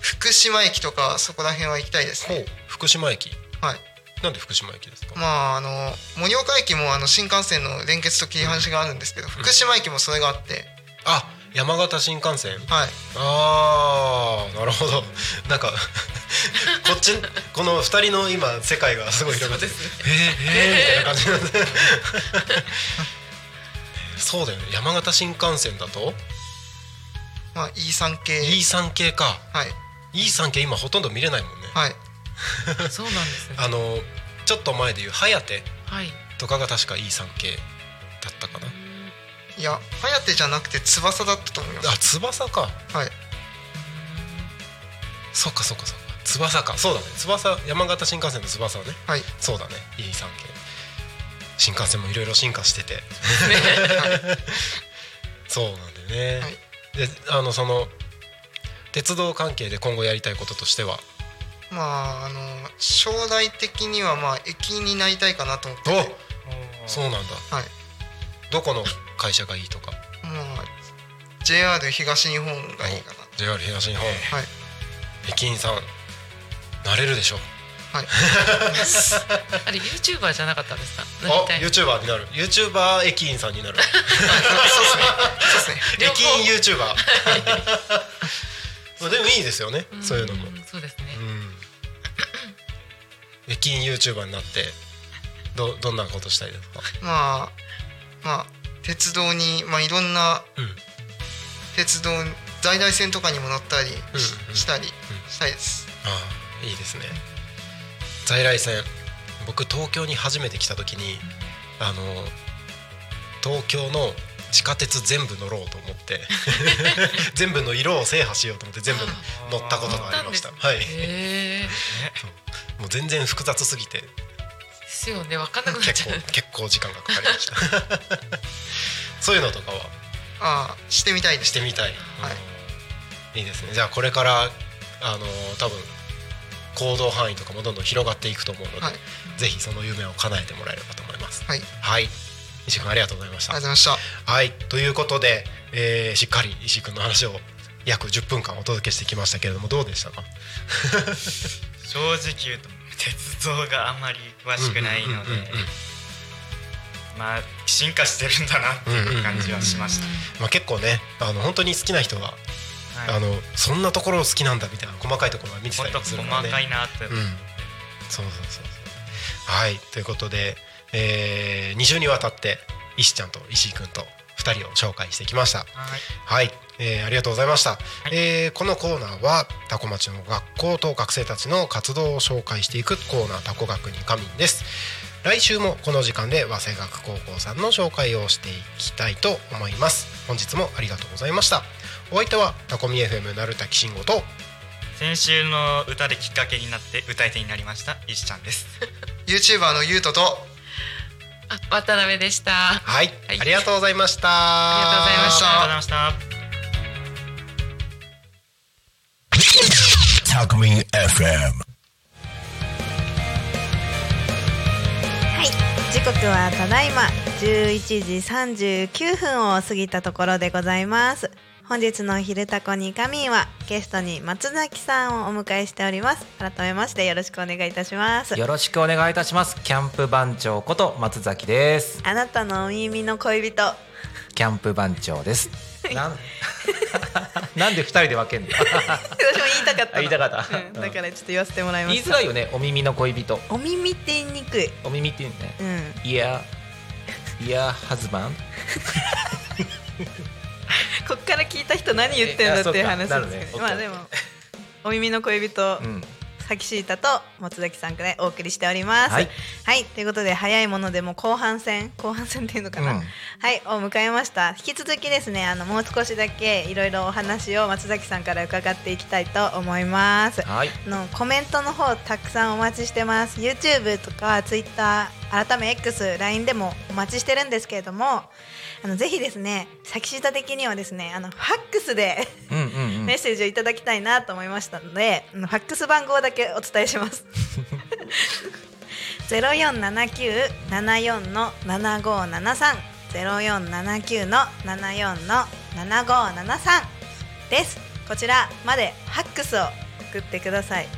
福島駅とかそこら辺は行きたいですね。福島駅。はい。なんで福島駅ですか？まああの盛岡駅もあの新幹線の連結と切り離しがあるんですけど、福島駅もそれがあって。あ山形新幹線？はい。あーなるほど。なんか こっちこの二人の今世界がすごい広がってる。えー、えー、みたいな感じなんで。そうだよね。山形新幹線だと？まあ E3 系。E3 系か。はい。E3 系今ほとんど見れないもんね。はい。そうなんですね。あのちょっと前でいう「はやてはい。」とかが確か E3 系だったかいや颯じゃなくて翼だったと思います。なあ翼か。はい。そっかそっかそっか。翼か。そうだね。翼山形新幹線の翼ね。はい。そうだね。E3 系新幹線もいろいろ進化してて。そうなんだよね、はい。であのその鉄道関係で今後やりたいこととしては？まああの将来的にはまあ駅員になりたいかなと思ってそうなんだ。はいどこの会社がいいとか？まあ JR 東日本がいいか JR 東日本。なはい。駅員さんなれるでしょ？はい。あれユーチューバーじゃなかったんですか？あなりたい YouTuber になる。YouTuber 駅員さんになる。そうですね。そうですね。駅員 YouTuber まあでもいいですよねん。そういうのも。そうですね。うん。駅員 YouTuber になってどどんなことしたいですか？まあまあ鉄道にまあいろんなうん。鉄道在来線とかにも乗ったりし,、たりしたいです。ああいいですね。在来線僕東京に初めて来た時にあの東京の地下鉄全部乗ろうと思って 全部の色を制覇しようと思って全部乗ったことがありました。はい。もう全然複雑すぎてですよね。わかんなくなっ結構ちゃう。結構時間がかかりました。そういうのとかは？ああしてみたいです。してみたい、はい。いいですね。じゃあこれからあの多分行動範囲とかもどんどん広がっていくと思うので、はい。ぜひその夢を叶えてもらえればと思います。はい。はい。石井君ありがとうございました。ありがとうございました。はい。ということで、えーしっかり石井君の話を約10分間お届けしてきましたけれどもどうでしたか？正直言うと鉄道があんまり詳しくないので、まあ進化してるんだなっていう感じはしました、まあ、結構ねあの本当に好きな人は、はい、あのそんなところ好きなんだみたいな細かいところは見てたりするからねかいなって、うん、そうそうそうそう。はい。ということで、え2週にわたって石ちゃんと石井くんと2人を紹介してきました。はい。はい、えーありがとうございました、えーこのコーナーはタコ町の学校と学生たちの活動を紹介していくコーナータコ学に仮眠です。来週もこの時間で早稲学高校さんの紹介をしていきたいと思います。本日もありがとうございました。お相手はタコミ FM なるたきしんごと先週の歌できっかけになって歌い手になりました石ちゃんです。YouTuber のゆうととあ渡辺でした。はい、はい。ありがとうございました。ありがとうございましたありがとうございました Talkme FM. はい。時刻はただいま。11時39分を過ぎたところでございます。本日の「昼タコに仮眠」はゲストに松崎さんをお迎えしております。改めましてよろしくお願いいたします。よろしくお願いいたします。キャンプ番長こと松崎です。あなたのお耳の恋人キャンプ番長です。なん？なんで二人で分けんの？私も言いたかった言いたかった。うんだからちょっと言わせてもらいました。言いづらいよねお耳の恋人。お耳って言いにくい。お耳って言うね。うん。いやいやハズバンこっから聞いた人何言ってんだっていう話ですけど、まあでもお耳の恋人、うんさきしいたと松崎さんからお送りしております。ははい。い、ということで早いものでも後半戦後半戦っていうのかな、うん。はい。を迎えました。引き続きですねあのもう少しだけいろいろお話を松崎さんから伺っていきたいと思います。はい。あのコメントの方たくさんお待ちしてます。YouTube とか Twitter 改め XLINE でもお待ちしてるんですけれどもあのぜひですね先下的にはですねあのファックスでうんうんうんメッセージをいただきたいなと思いましたので、あのファックス番号だけお伝えします。ゼロ四七九七四の七五七三ゼロ四七九の七四の七五七三です。こちらまでファックスを送ってください。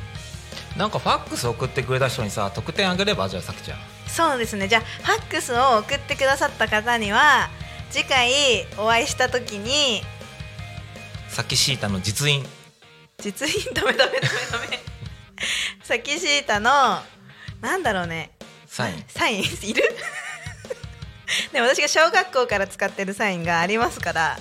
なんかファックス送ってくれた人にさ得点あげれば？じゃあさきちゃんそうですね。じゃあファックスを送ってくださった方には次回お会いした時にさきシータの実印。実印？ダメダメダメダメ。サキシータのなんだろうね。サイン。サイン？いる？でも私が小学校から使ってるサインがありますから。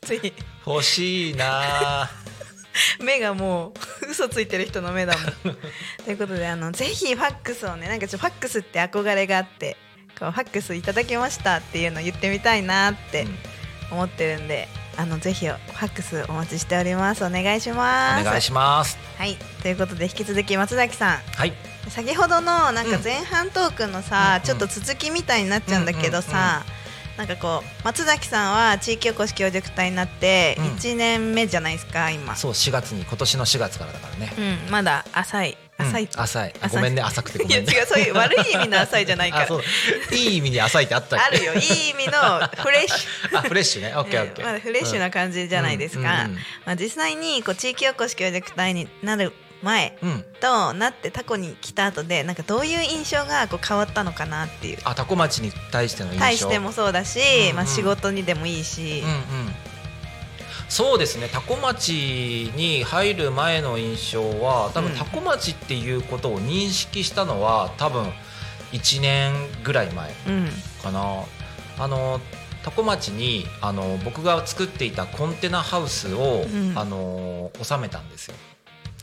つい。欲しいな。目がもう嘘ついてる人の目だもん。ということであのぜひファックスをねなんかちょっとファックスって憧れがあってこうファックスいただきましたっていうのを言ってみたいなって思ってるんで、あのぜひファックスお待ちしております。お願いします。お願いします。はい。ということで引き続き松崎さん。はい。先ほどのなんかうん前半トークのさ、うんちょっと続きみたいになっちゃうんだけどさ、なんかこう松崎さんは地域おこし協力隊になってうん。1年目じゃないですか今、そう4月に今年の4月からだからね。うん、まだ浅い浅い、うん浅い。ごめんね。浅くてごめんね。いや違うそういう悪い意味の浅いじゃないから。いい意味に浅いってあったあるよ。いい意味のフレッシュ。あフレッシュね。オッケーオッケー。まだフレッシュな感じじゃないですか、うん。うん。まあ、実際にこう地域おこし協力隊になる前うん、うんとなってタコに来た後でなんかどういう印象がこう変わったのかなっていう。あタコ町に対しての印象対してもそうだし、うんうんまあ、仕事にでもいいしうん、うんそうですね。多古町に入る前の印象は多分うん。多古町っていうことを認識したのは多分1年ぐらい前うん。かな。あの多古町にあの僕が作っていたコンテナハウスを、うん。あの収めたんですよ。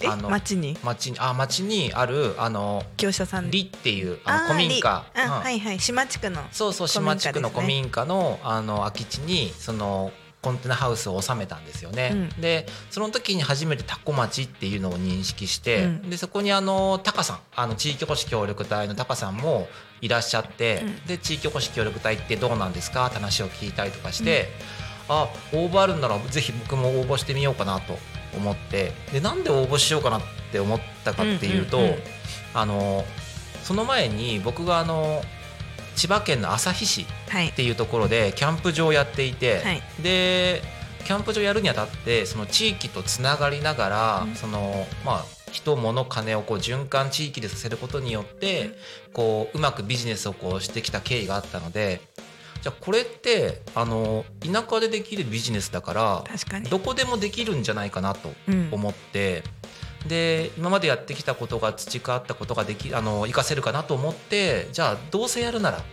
え？あの町に？町にあ町にあるあの業者さん。里っていうあのー古民家。うんはいはい。島地区の。そうそう島地区の古民家のあの空き地にそのコンテナハウスを収めたんですよね、うん。でその時に初めてタコ町っていうのを認識して、うん。でそこにあのタカさんあの地域おこし協力隊のタカさんもいらっしゃって、うん。で地域おこし協力隊ってどうなんですか？って話を聞いたりとかして、あ応募あるんならぜひ僕も応募してみようかなと思ってでなんで応募しようかなって思ったかっていうと、あのその前に僕があの千葉県の旭市はい。っていうところでキャンプ場をやっていて、はい。でキャンプ場やるにあたってその地域とつながりながら、うん。そのまあ人物金をこう循環地域でさせることによって、こううまくビジネスをこうしてきた経緯があったのでじゃあこれってあの田舎でできるビジネスだからどこでもできるんじゃないかなとうん。思って、で今までやってきたことが培ったことができあの活かせるかなと思ってじゃあどうせやるなら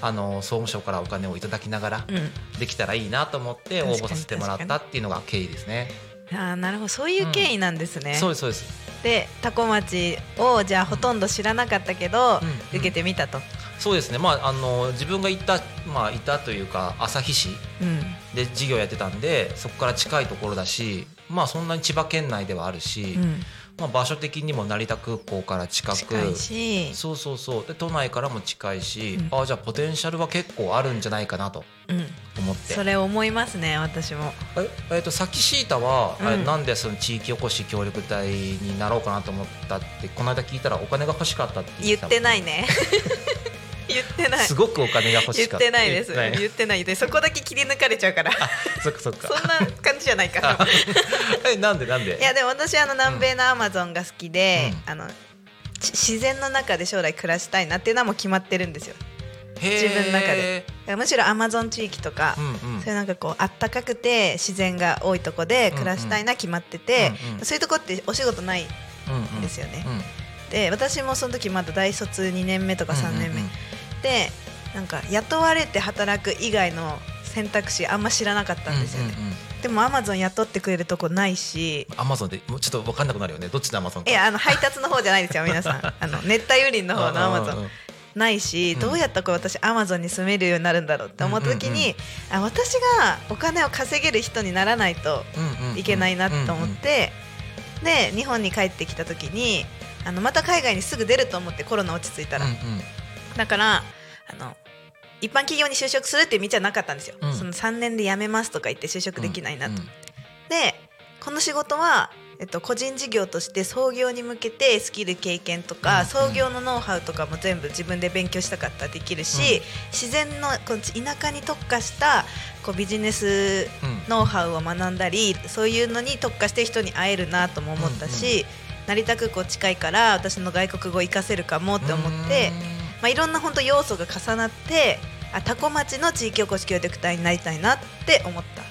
あの総務省からお金をいただきながらうん。できたらいいなと思って応募させてもらったっていうのが経緯ですね。あーなるほど。そういう経緯なんですね、そうですそうです。で多古町をじゃあほとんど知らなかったけど、うん受けてみたと、そうですね。まああの自分がいたまあいたというか旭市うん。で事業やってたんでそこから近いところだし、まあそんなに千葉県内ではあるし、うん。まあ、場所的にも成田空港から近く。近いし。そうそうそう。で都内からも近いし、うん。あじゃあポテンシャルは結構あるんじゃないかなとうん。思って。それ思いますね私も。ええっとさっきシータは、うん。なんでその地域おこし協力隊になろうかなと思ったってこの間聞いたらお金が欲しかったって言たってないね 言ってない。すごくお金が欲言っしかった。てないです。言ってない。言ってない。でそこだけ切り抜かれちゃうから。そっかそっか。そんな感じじゃないから。えなんでなんで？いやでも私あの南米のアマゾンが好きで、うあのち自然の中で将来暮らしたいなっていうのはもう決まってるんですよ。自分の中で。むしろアマゾン地域とか、うんうん。そういうなんかこうあったかくて自然が多いとこで暮らしたいな決まってて、うんうん。そういうとこってお仕事ないうんうんんですよね、うんで私もその時まだ大卒2年目とか3年目、うんうんうんでなんか雇われて働く以外の選択肢あんま知らなかったんですよね、うんうんうん。でもアマゾン雇ってくれるとこないし。アマゾンでもうちょっと分かんなくなるよね。どっちのアマゾンかいやあの配達の方じゃないですよ皆さん。あの熱帯雨林の方のアマゾンうんうんうん。ないし、うん。どうやったら私アマゾンに住めるようになるんだろうって思った時に、あ私がお金を稼げる人にならないとうんうんうん。いけないなと思って、で日本に帰ってきた時にあのまた海外にすぐ出ると思ってコロナ落ち着いたら、うんうんだからあの一般企業に就職するっていう道はなかったんですよ、うん。その3年で辞めますとか言って就職できないなと、うんうん。でこの仕事は、えっと、個人事業として創業に向けてスキル経験とか、うん創業のノウハウとかも全部自分で勉強したかったらできるし、自然のこの田舎に特化したこうビジネスうん。ノウハウを学んだりそういうのに特化して人に会えるなとも思ったし、成田空港近いから私の外国語活かせるかもって思って、まあ、いろんな本当要素が重なってあタコ町の地域おこし協力隊になりたいなって思った。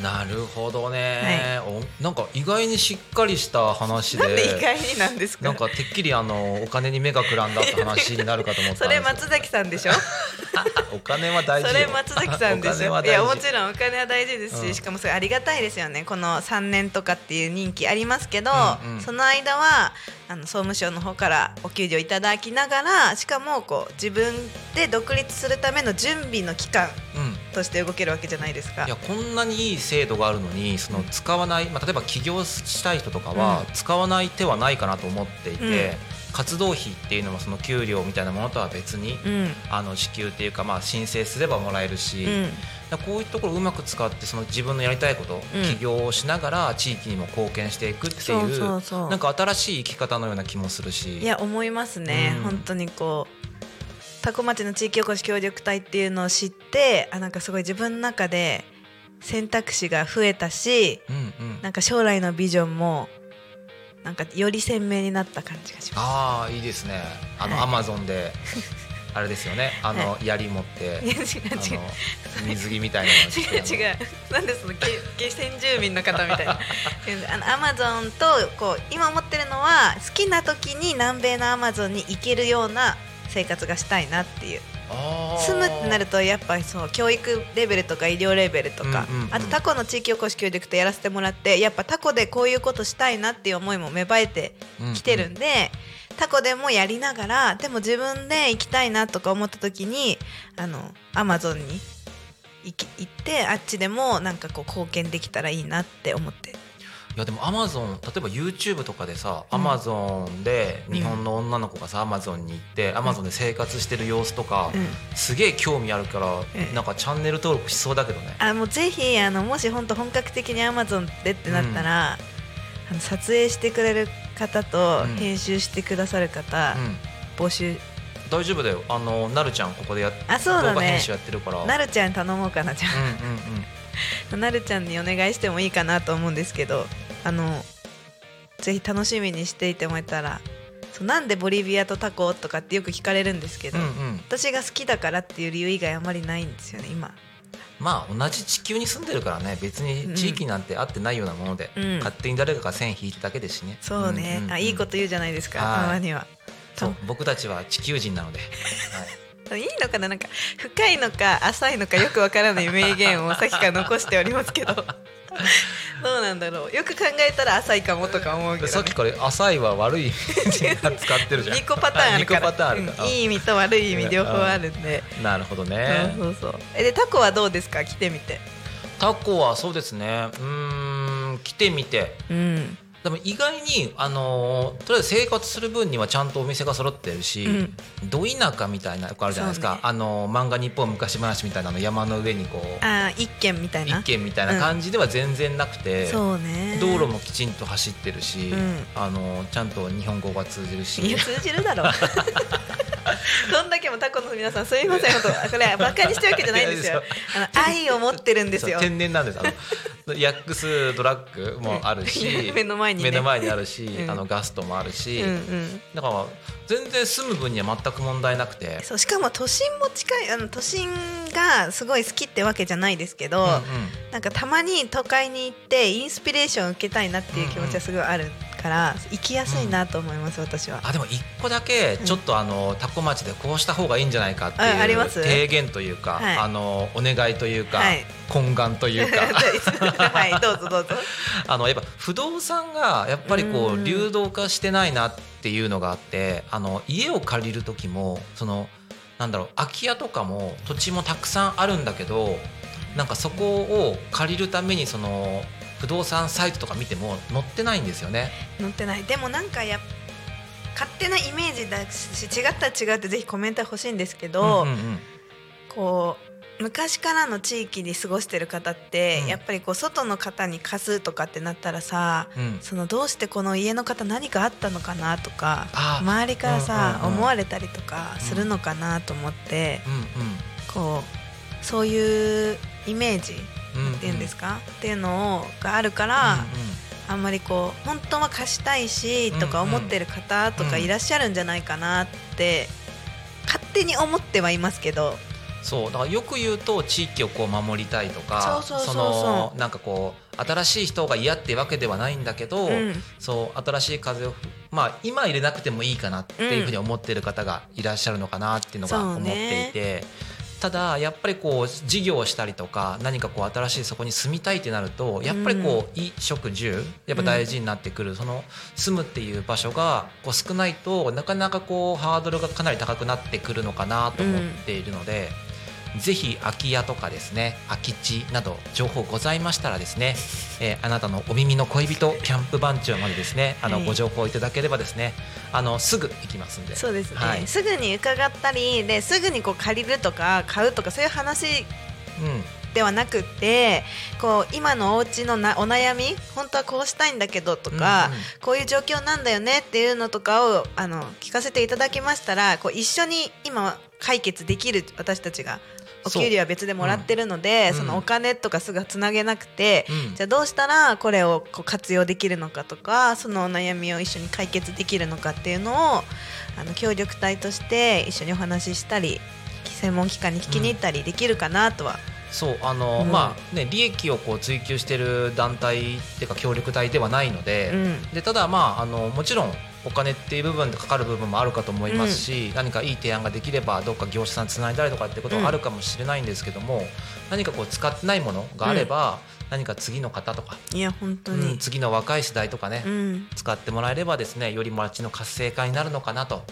なるほどね、おなんか意外にしっかりした話で。なんで意外になんですか？なんかてっきりあのお金に目がくらんだって話になるかと思った それ松崎さんでしょ？お金は大事よ。それ松崎さんでおしょいやもちろんお金は大事ですし、うん。しかもそれありがたいですよね。この3年とかっていう任期ありますけど、うんうん。その間はあの総務省の方からお給料いただきながらしかもこう自分で独立するための準備の期間うん。として動けるわけじゃないですか。いやこんなにいい制度があるのにその使わない、まあ、例えば起業したい人とかは使わない手はないかなと思っていて、うん活動費っていうのもその給料みたいなものとは別に、うん。あの支給っていうか、まあ、申請すればもらえるし、うん。こういうところをうまく使ってその自分のやりたいこと、うん。起業をしながら地域にも貢献していくっていうそうそうそう。なんか新しい生き方のような気もするし。いや思いますね、うん。本当にこう多古町の地域おこし協力隊っていうのを知ってあなんかすごい自分の中で選択肢が増えたしうんうん、なんか将来のビジョンもなんかより鮮明になった感じがしまああいいですね。あの、はい。アマゾンで あれですよね。あの、槍持って違うあ違う。の水着みたいな 違う違う。なんでその下下先住民の方みたいな。あのアマゾンとこう今思ってるのは好きな時に南米のアマゾンに行けるような生活がしたいなっていう住むってなるとやっぱりそう教育レベルとか医療レベルとか、うんうんうんあとタコの地域おこし協力とやらせてもらってやっぱタコでこういうことしたいなっていう思いも芽生えてきてるんで、タコでもやりながらでも自分で行きたいなとか思った時にあのアマゾンに行き行ってあっちでもなんかこう貢献できたらいいなって思って。いやでもアマゾン例えば YouTube とかでさうんアマゾンで日本の女の子がさアマゾンに行ってアマゾンで生活してる様子とか、うん。すげえ興味あるから、うん。なんかチャンネル登録しそうだけどね。あもうぜひあのもし本当本格的にアマゾンでってなったら、あの撮影してくれる方とうん。編集してくださる方、うん。募集。大丈夫だよ。あのなるちゃんここでやっあそうだね。動画編集やってるから。なるちゃん頼もうかなじゃうんうんうん。あ なるちゃんにお願いしてもいいかなと思うんですけどあのぜひ楽しみにしていてもらえたらそうなんでボリビアとタコとかってよく聞かれるんですけど、うんうん。私が好きだからっていう理由以外あまりないんですよね今。まあ同じ地球に住んでるからね別に地域なんて合ってないようなもので、うん。勝手に誰かが線引いただけですしね。そうね、んんん。あいいこと言うじゃないですかはい。たまには。そう僕たちは地球人なので、はいいいのかな？なんか深いのか浅いのかよくわからない名言をさっきから残しておりますけど。どうなんだろう？よく考えたら浅いかもとか思うけど、ね、さっきから浅いは悪い使ってるじゃん。2個パターンあるから。2個パターンあるか。らうん。いい意味と悪い意味両方あるんで、なるほどね。そうそうそう。えでタコはどうですか？来てみて。タコはそうですね。うーん来てみて。うんでも意外にあのーとりあえず生活する分にはちゃんとお店が揃ってるし、うん。ど田舎みたいなとこあるじゃないですか、ね。あのー漫画日本昔話みたいなの山の上にこうあー一軒みたいな。一軒みたいな感じでは全然なくて、そうね。道路もきちんと走ってるし、うん。あのーちゃんと日本語が通じるし。いや通じるだろ。どんだけもタコの皆さんすみません。本当これバカにしてるわけじゃないんですよ。あの愛を持ってるんですよ天然なんですヤックスドラッグもあるし 目の前にね。目の前にあるし、うん。あのガストもあるし、うんうん。だから全然住む分には全く問題なくて。そうしかも都心も近いあの都心がすごい好きってわけじゃないですけど、うんうん。なんかたまに都会に行ってインスピレーションを受けたいなっていう気持ちはすごいあるから、行きやすいなと思います、私は。あでも一個だけちょっとあのタコ町でこうした方がいいんじゃないかっていう提言というか、はい。あのお願いというか、はい。懇願というか。はいどうぞどうぞ。あのやっぱ不動産がやっぱりこうん。う流動化してないなっていうのがあってあの家を借りる時もそのなんだろう空き家とかも土地もたくさんあるんだけどなんかそこを借りるためにその不動産サイトとか見ても載ってないんですよね。載ってない。でもなんかや勝手なイメージだし違ったら違うってぜひコメント欲しいんですけど、うんうんうん。こう昔からの地域に過ごしてる方って、うん。やっぱりこう外の方に貸すとかってなったらさうん。そのどうしてこの家の方何かあったのかなとかあ周りからさ、うんうんうん。思われたりとかするのかなと思って、うんこうそういうイメージうんうんっていうんですか、っていうのをがあるから、あんまりこう本当は貸したいしとか思ってる方とかいらっしゃるんじゃないかなって、勝手に思ってはいますけど。そうだからよく言うと地域をこう守りたいとかそのなんかこう新しい人が嫌ってわけではないんだけど、うん。そう新しい風をふまあ今入れなくてもいいかなっていうふうに思ってる方がいらっしゃるのかなっていうのが思っていて。ただやっぱりこう事業をしたりとか何かこう新しいそこに住みたいってなるとやっぱりこう衣食住やっぱ大事になってくるその住むっていう場所がこう少ないとなかなかこうハードルがかなり高くなってくるのかなと思っているので、ぜひ空き家とかですね空き地など情報ございましたらですね、えーあなたのお耳の恋人キャンプ番長までですねあの、はい。ご情報いただければですねあのすぐ行きますんで。そうですね、はい。すぐに伺ったりですぐにこう借りるとか買うとかそういう話うん。ではなくてこう今のお家のなお悩み本当はこうしたいんだけどとか、うんうん。こういう状況なんだよねっていうのとかをあの聞かせていただきましたらこう一緒に今解決できる私たちがお給料は別でもらってるのでうん。そのお金とかすぐつなげなくて、うん。じゃあどうしたらこれをこう活用できるのかとかそのお悩みを一緒に解決できるのかっていうのをあの協力隊として一緒にお話ししたり専門機関に聞きに行ったりできるかなとは、そうあの、うん。まあね利益をこう追求してる団体っていうか協力隊ではないので,、うん。でただまああのもちろんお金っていう部分でかかる部分もあるかと思いますし、何かいい提案ができればどっか業者さんつないだりとかってことはあるかもしれないんですけども、何かこう使ってないものがあれば、何か次の方とか、いや本当うんに、次の若い世代とかね、うん。使ってもらえればですねより町の活性化になるのかなと。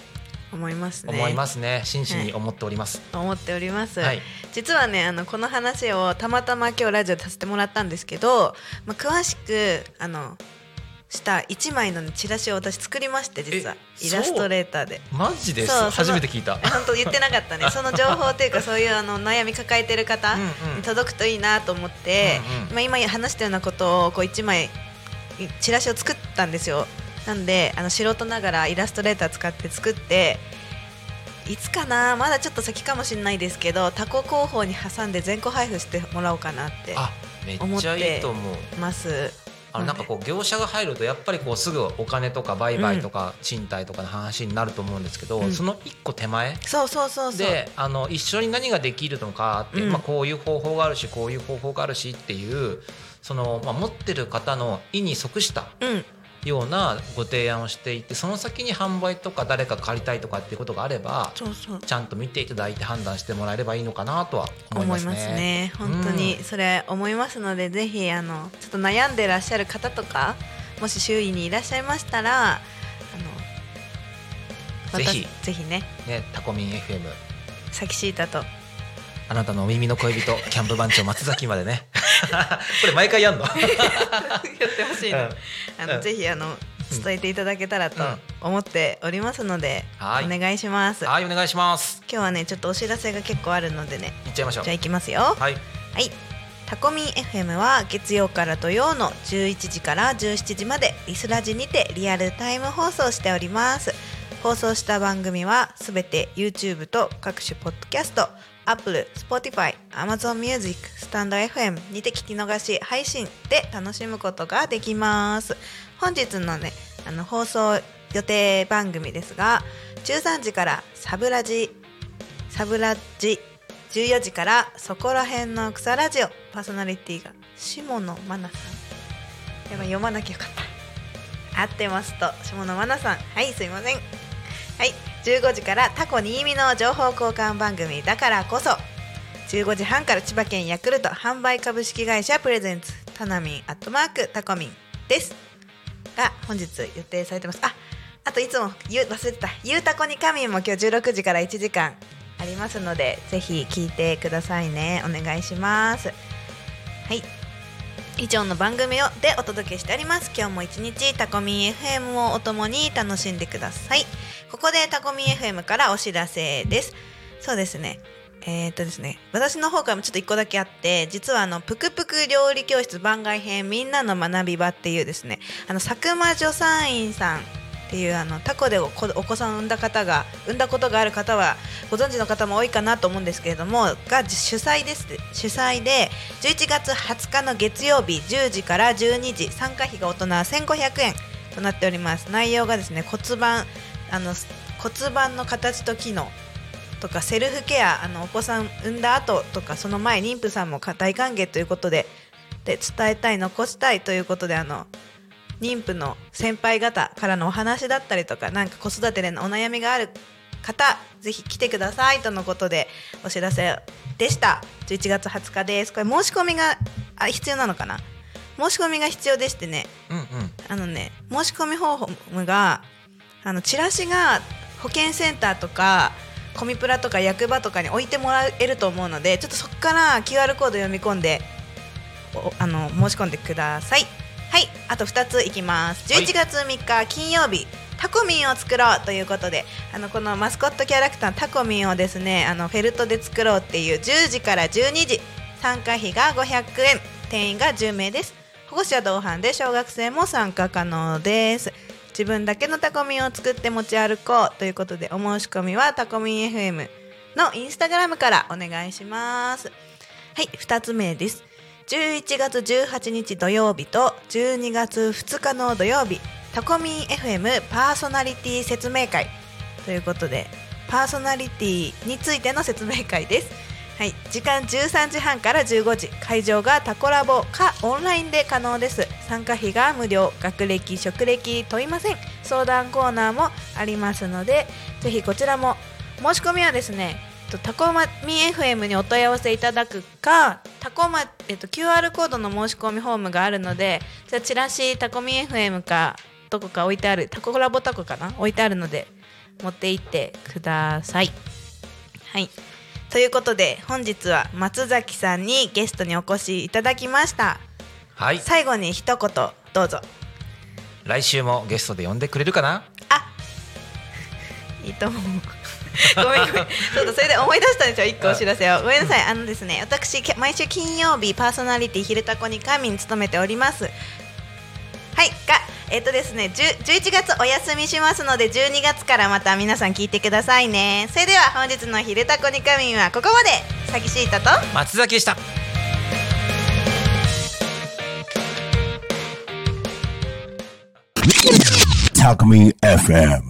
思いますね。思いますね。真摯に思っております。思っております、はい。実はねあのこの話をたまたま今日ラジオでさせてもらったんですけど、まあ、詳しくあのした1枚の、ね、チラシを私作りまして実は。えイラストレーターで。マジで初めて聞いた。本当言ってなかったね。その情報というかそういうあの悩み抱えてる方に届くといいなと思って、うんうん。まあ、今話したようなことをこう1枚チラシを作ったんですよ。なんであの素人ながらイラストレーター使って作っていつかなまだちょっと先かもしれないですけどタコ広報に挟んで全個配布してもらおうかなってあめっちゃいいと思う。ますあのなんかこう業者が入るとやっぱりこうすぐお金とか売買とか賃貸とかの話になると思うんですけど、うん。その一個手前そうそうそうそう。であの一緒に何ができるのかって、うん。まあ、こういう方法があるしこういう方法があるしっていうその、まあ、持ってる方の意に即したうんようなご提案をしていてその先に販売とか誰か借りたいとかっていうことがあればちゃんと見ていただいて判断してもらえればいいのかなとは思いますね。すね。本当にそれ思いますので、ぜひあのちょっと悩んでらっしゃる方とかもし周囲にいらっしゃいましたらあのぜひ。私ぜひね。ねタコミン FM サキシータとあなたのお耳の恋人キャンプ番長松崎までね。これ毎回やんの？やってほしいの、うん。あの、うん。ぜひあの伝えていただけたらと思っておりますので、はい。お願いします。はいお願いします。今日はねちょっとお知らせが結構あるのでねいっちゃいましょう。じゃあ行きますよ。はい。はい。タコミン FM は月曜から土曜の11時から17時までリスラジにてリアルタイム放送しております。放送した番組はすべて YouTube と各種ポッドキャスト、Apple、Spotify、Amazon Music、スタンド FM にて聞き逃し配信で楽しむことができます。本日のね、あの放送予定番組ですが、13時からサブラジサブラジ14時からそこら辺の草ラジオパーソナリティが下野真奈さん。やば読まなきゃよかった。合ってますと下野真奈さん。はいすいません。はい。15時からタコ新見の情報交換番組だからこそ15時半から千葉県ヤクルト販売株式会社プレゼンツタナミンアットマークタコミンです。が本日予定されてます。ああといつもゆ忘れてた「ゆうたこに仮眠」も今日16時から1時間ありますのでぜひ聞いてくださいね。お願いします。はい。以上の番組をでお届けしております。今日も一日タコミン FM をお共に楽しんでください。ここでタコミン FM からお知らせです。そうですね。えー、っとですね。私の方からもちょっと1個だけあって実はあのぷくぷく料理教室番外編みんなの学び場っていうですね。あの佐久間助産院さんていうあのタコでお子さんを産んだ方が産んだことがある方はご存知の方も多いかなと思うんですけれどもが主催です。主催で11月20日の月曜日10時から12時参加費が大人1500円となっております。内容がですね骨盤あの骨盤の形と機能とかセルフケアあのお子さん産んだ後とかその前妊婦さんも大歓迎ということでで伝えたい残したいということであの妊婦の先輩方からのお話だったりとかなんか子育てでのお悩みがある方ぜひ来てくださいとのことでお知らせでした。11月20日です。これ申し込みがあ必要なのかな？申し込みが必要でしてね。うんうん。あのね申し込み方法があのチラシが保健センターとかコミプラとか役場とかに置いてもらえると思うのでちょっとそこから QR コード読み込んでおあの申し込んでくださいはいあと2ついきます。はい。11月3日金曜日タコミンを作ろうということであのこのマスコットキャラクタータコミンをですねあのフェルトで作ろうっていう10時から12時参加費が500円定員が10名です。保護者同伴で小学生も参加可能です。自分だけのタコミンを作って持ち歩こうということでお申し込みはタコミン FM のインスタグラムからお願いします。はい2つ目です11月18日土曜日と12月2日の土曜日タコミン FM パーソナリティ説明会。ということでパーソナリティについての説明会です。はい、時間13時半から15時会場がタコラボかオンラインで可能です。参加費が無料学歴職歴問いません。相談コーナーもありますのでぜひこちらも。申し込みはですねとタコマミ FM にお問い合わせいただくかタコマ、えっと、QR コードの申し込みフォームがあるのでじゃあチラシタコミ FM かどこか置いてあるタコラボタコかな置いてあるので持って行ってください。はい。ということで本日は松崎さんにゲストにお越しいただきました。はい。最後に一言どうぞ。来週もゲストで呼んでくれるかな？いいと思う ごめんごめん。ちょっとそれで思い出したんですよ一個お知らせを。ごめんなさい。あのですね私け毎週金曜日パーソナリティ「ひるたこに神」に務めております。はい。がえっ、とですね10 11月お休みしますので12月からまた皆さん聞いてくださいね。それでは本日の「ひるたこに神」はここまで。さきしーたと。松崎でした。Talk Me FM.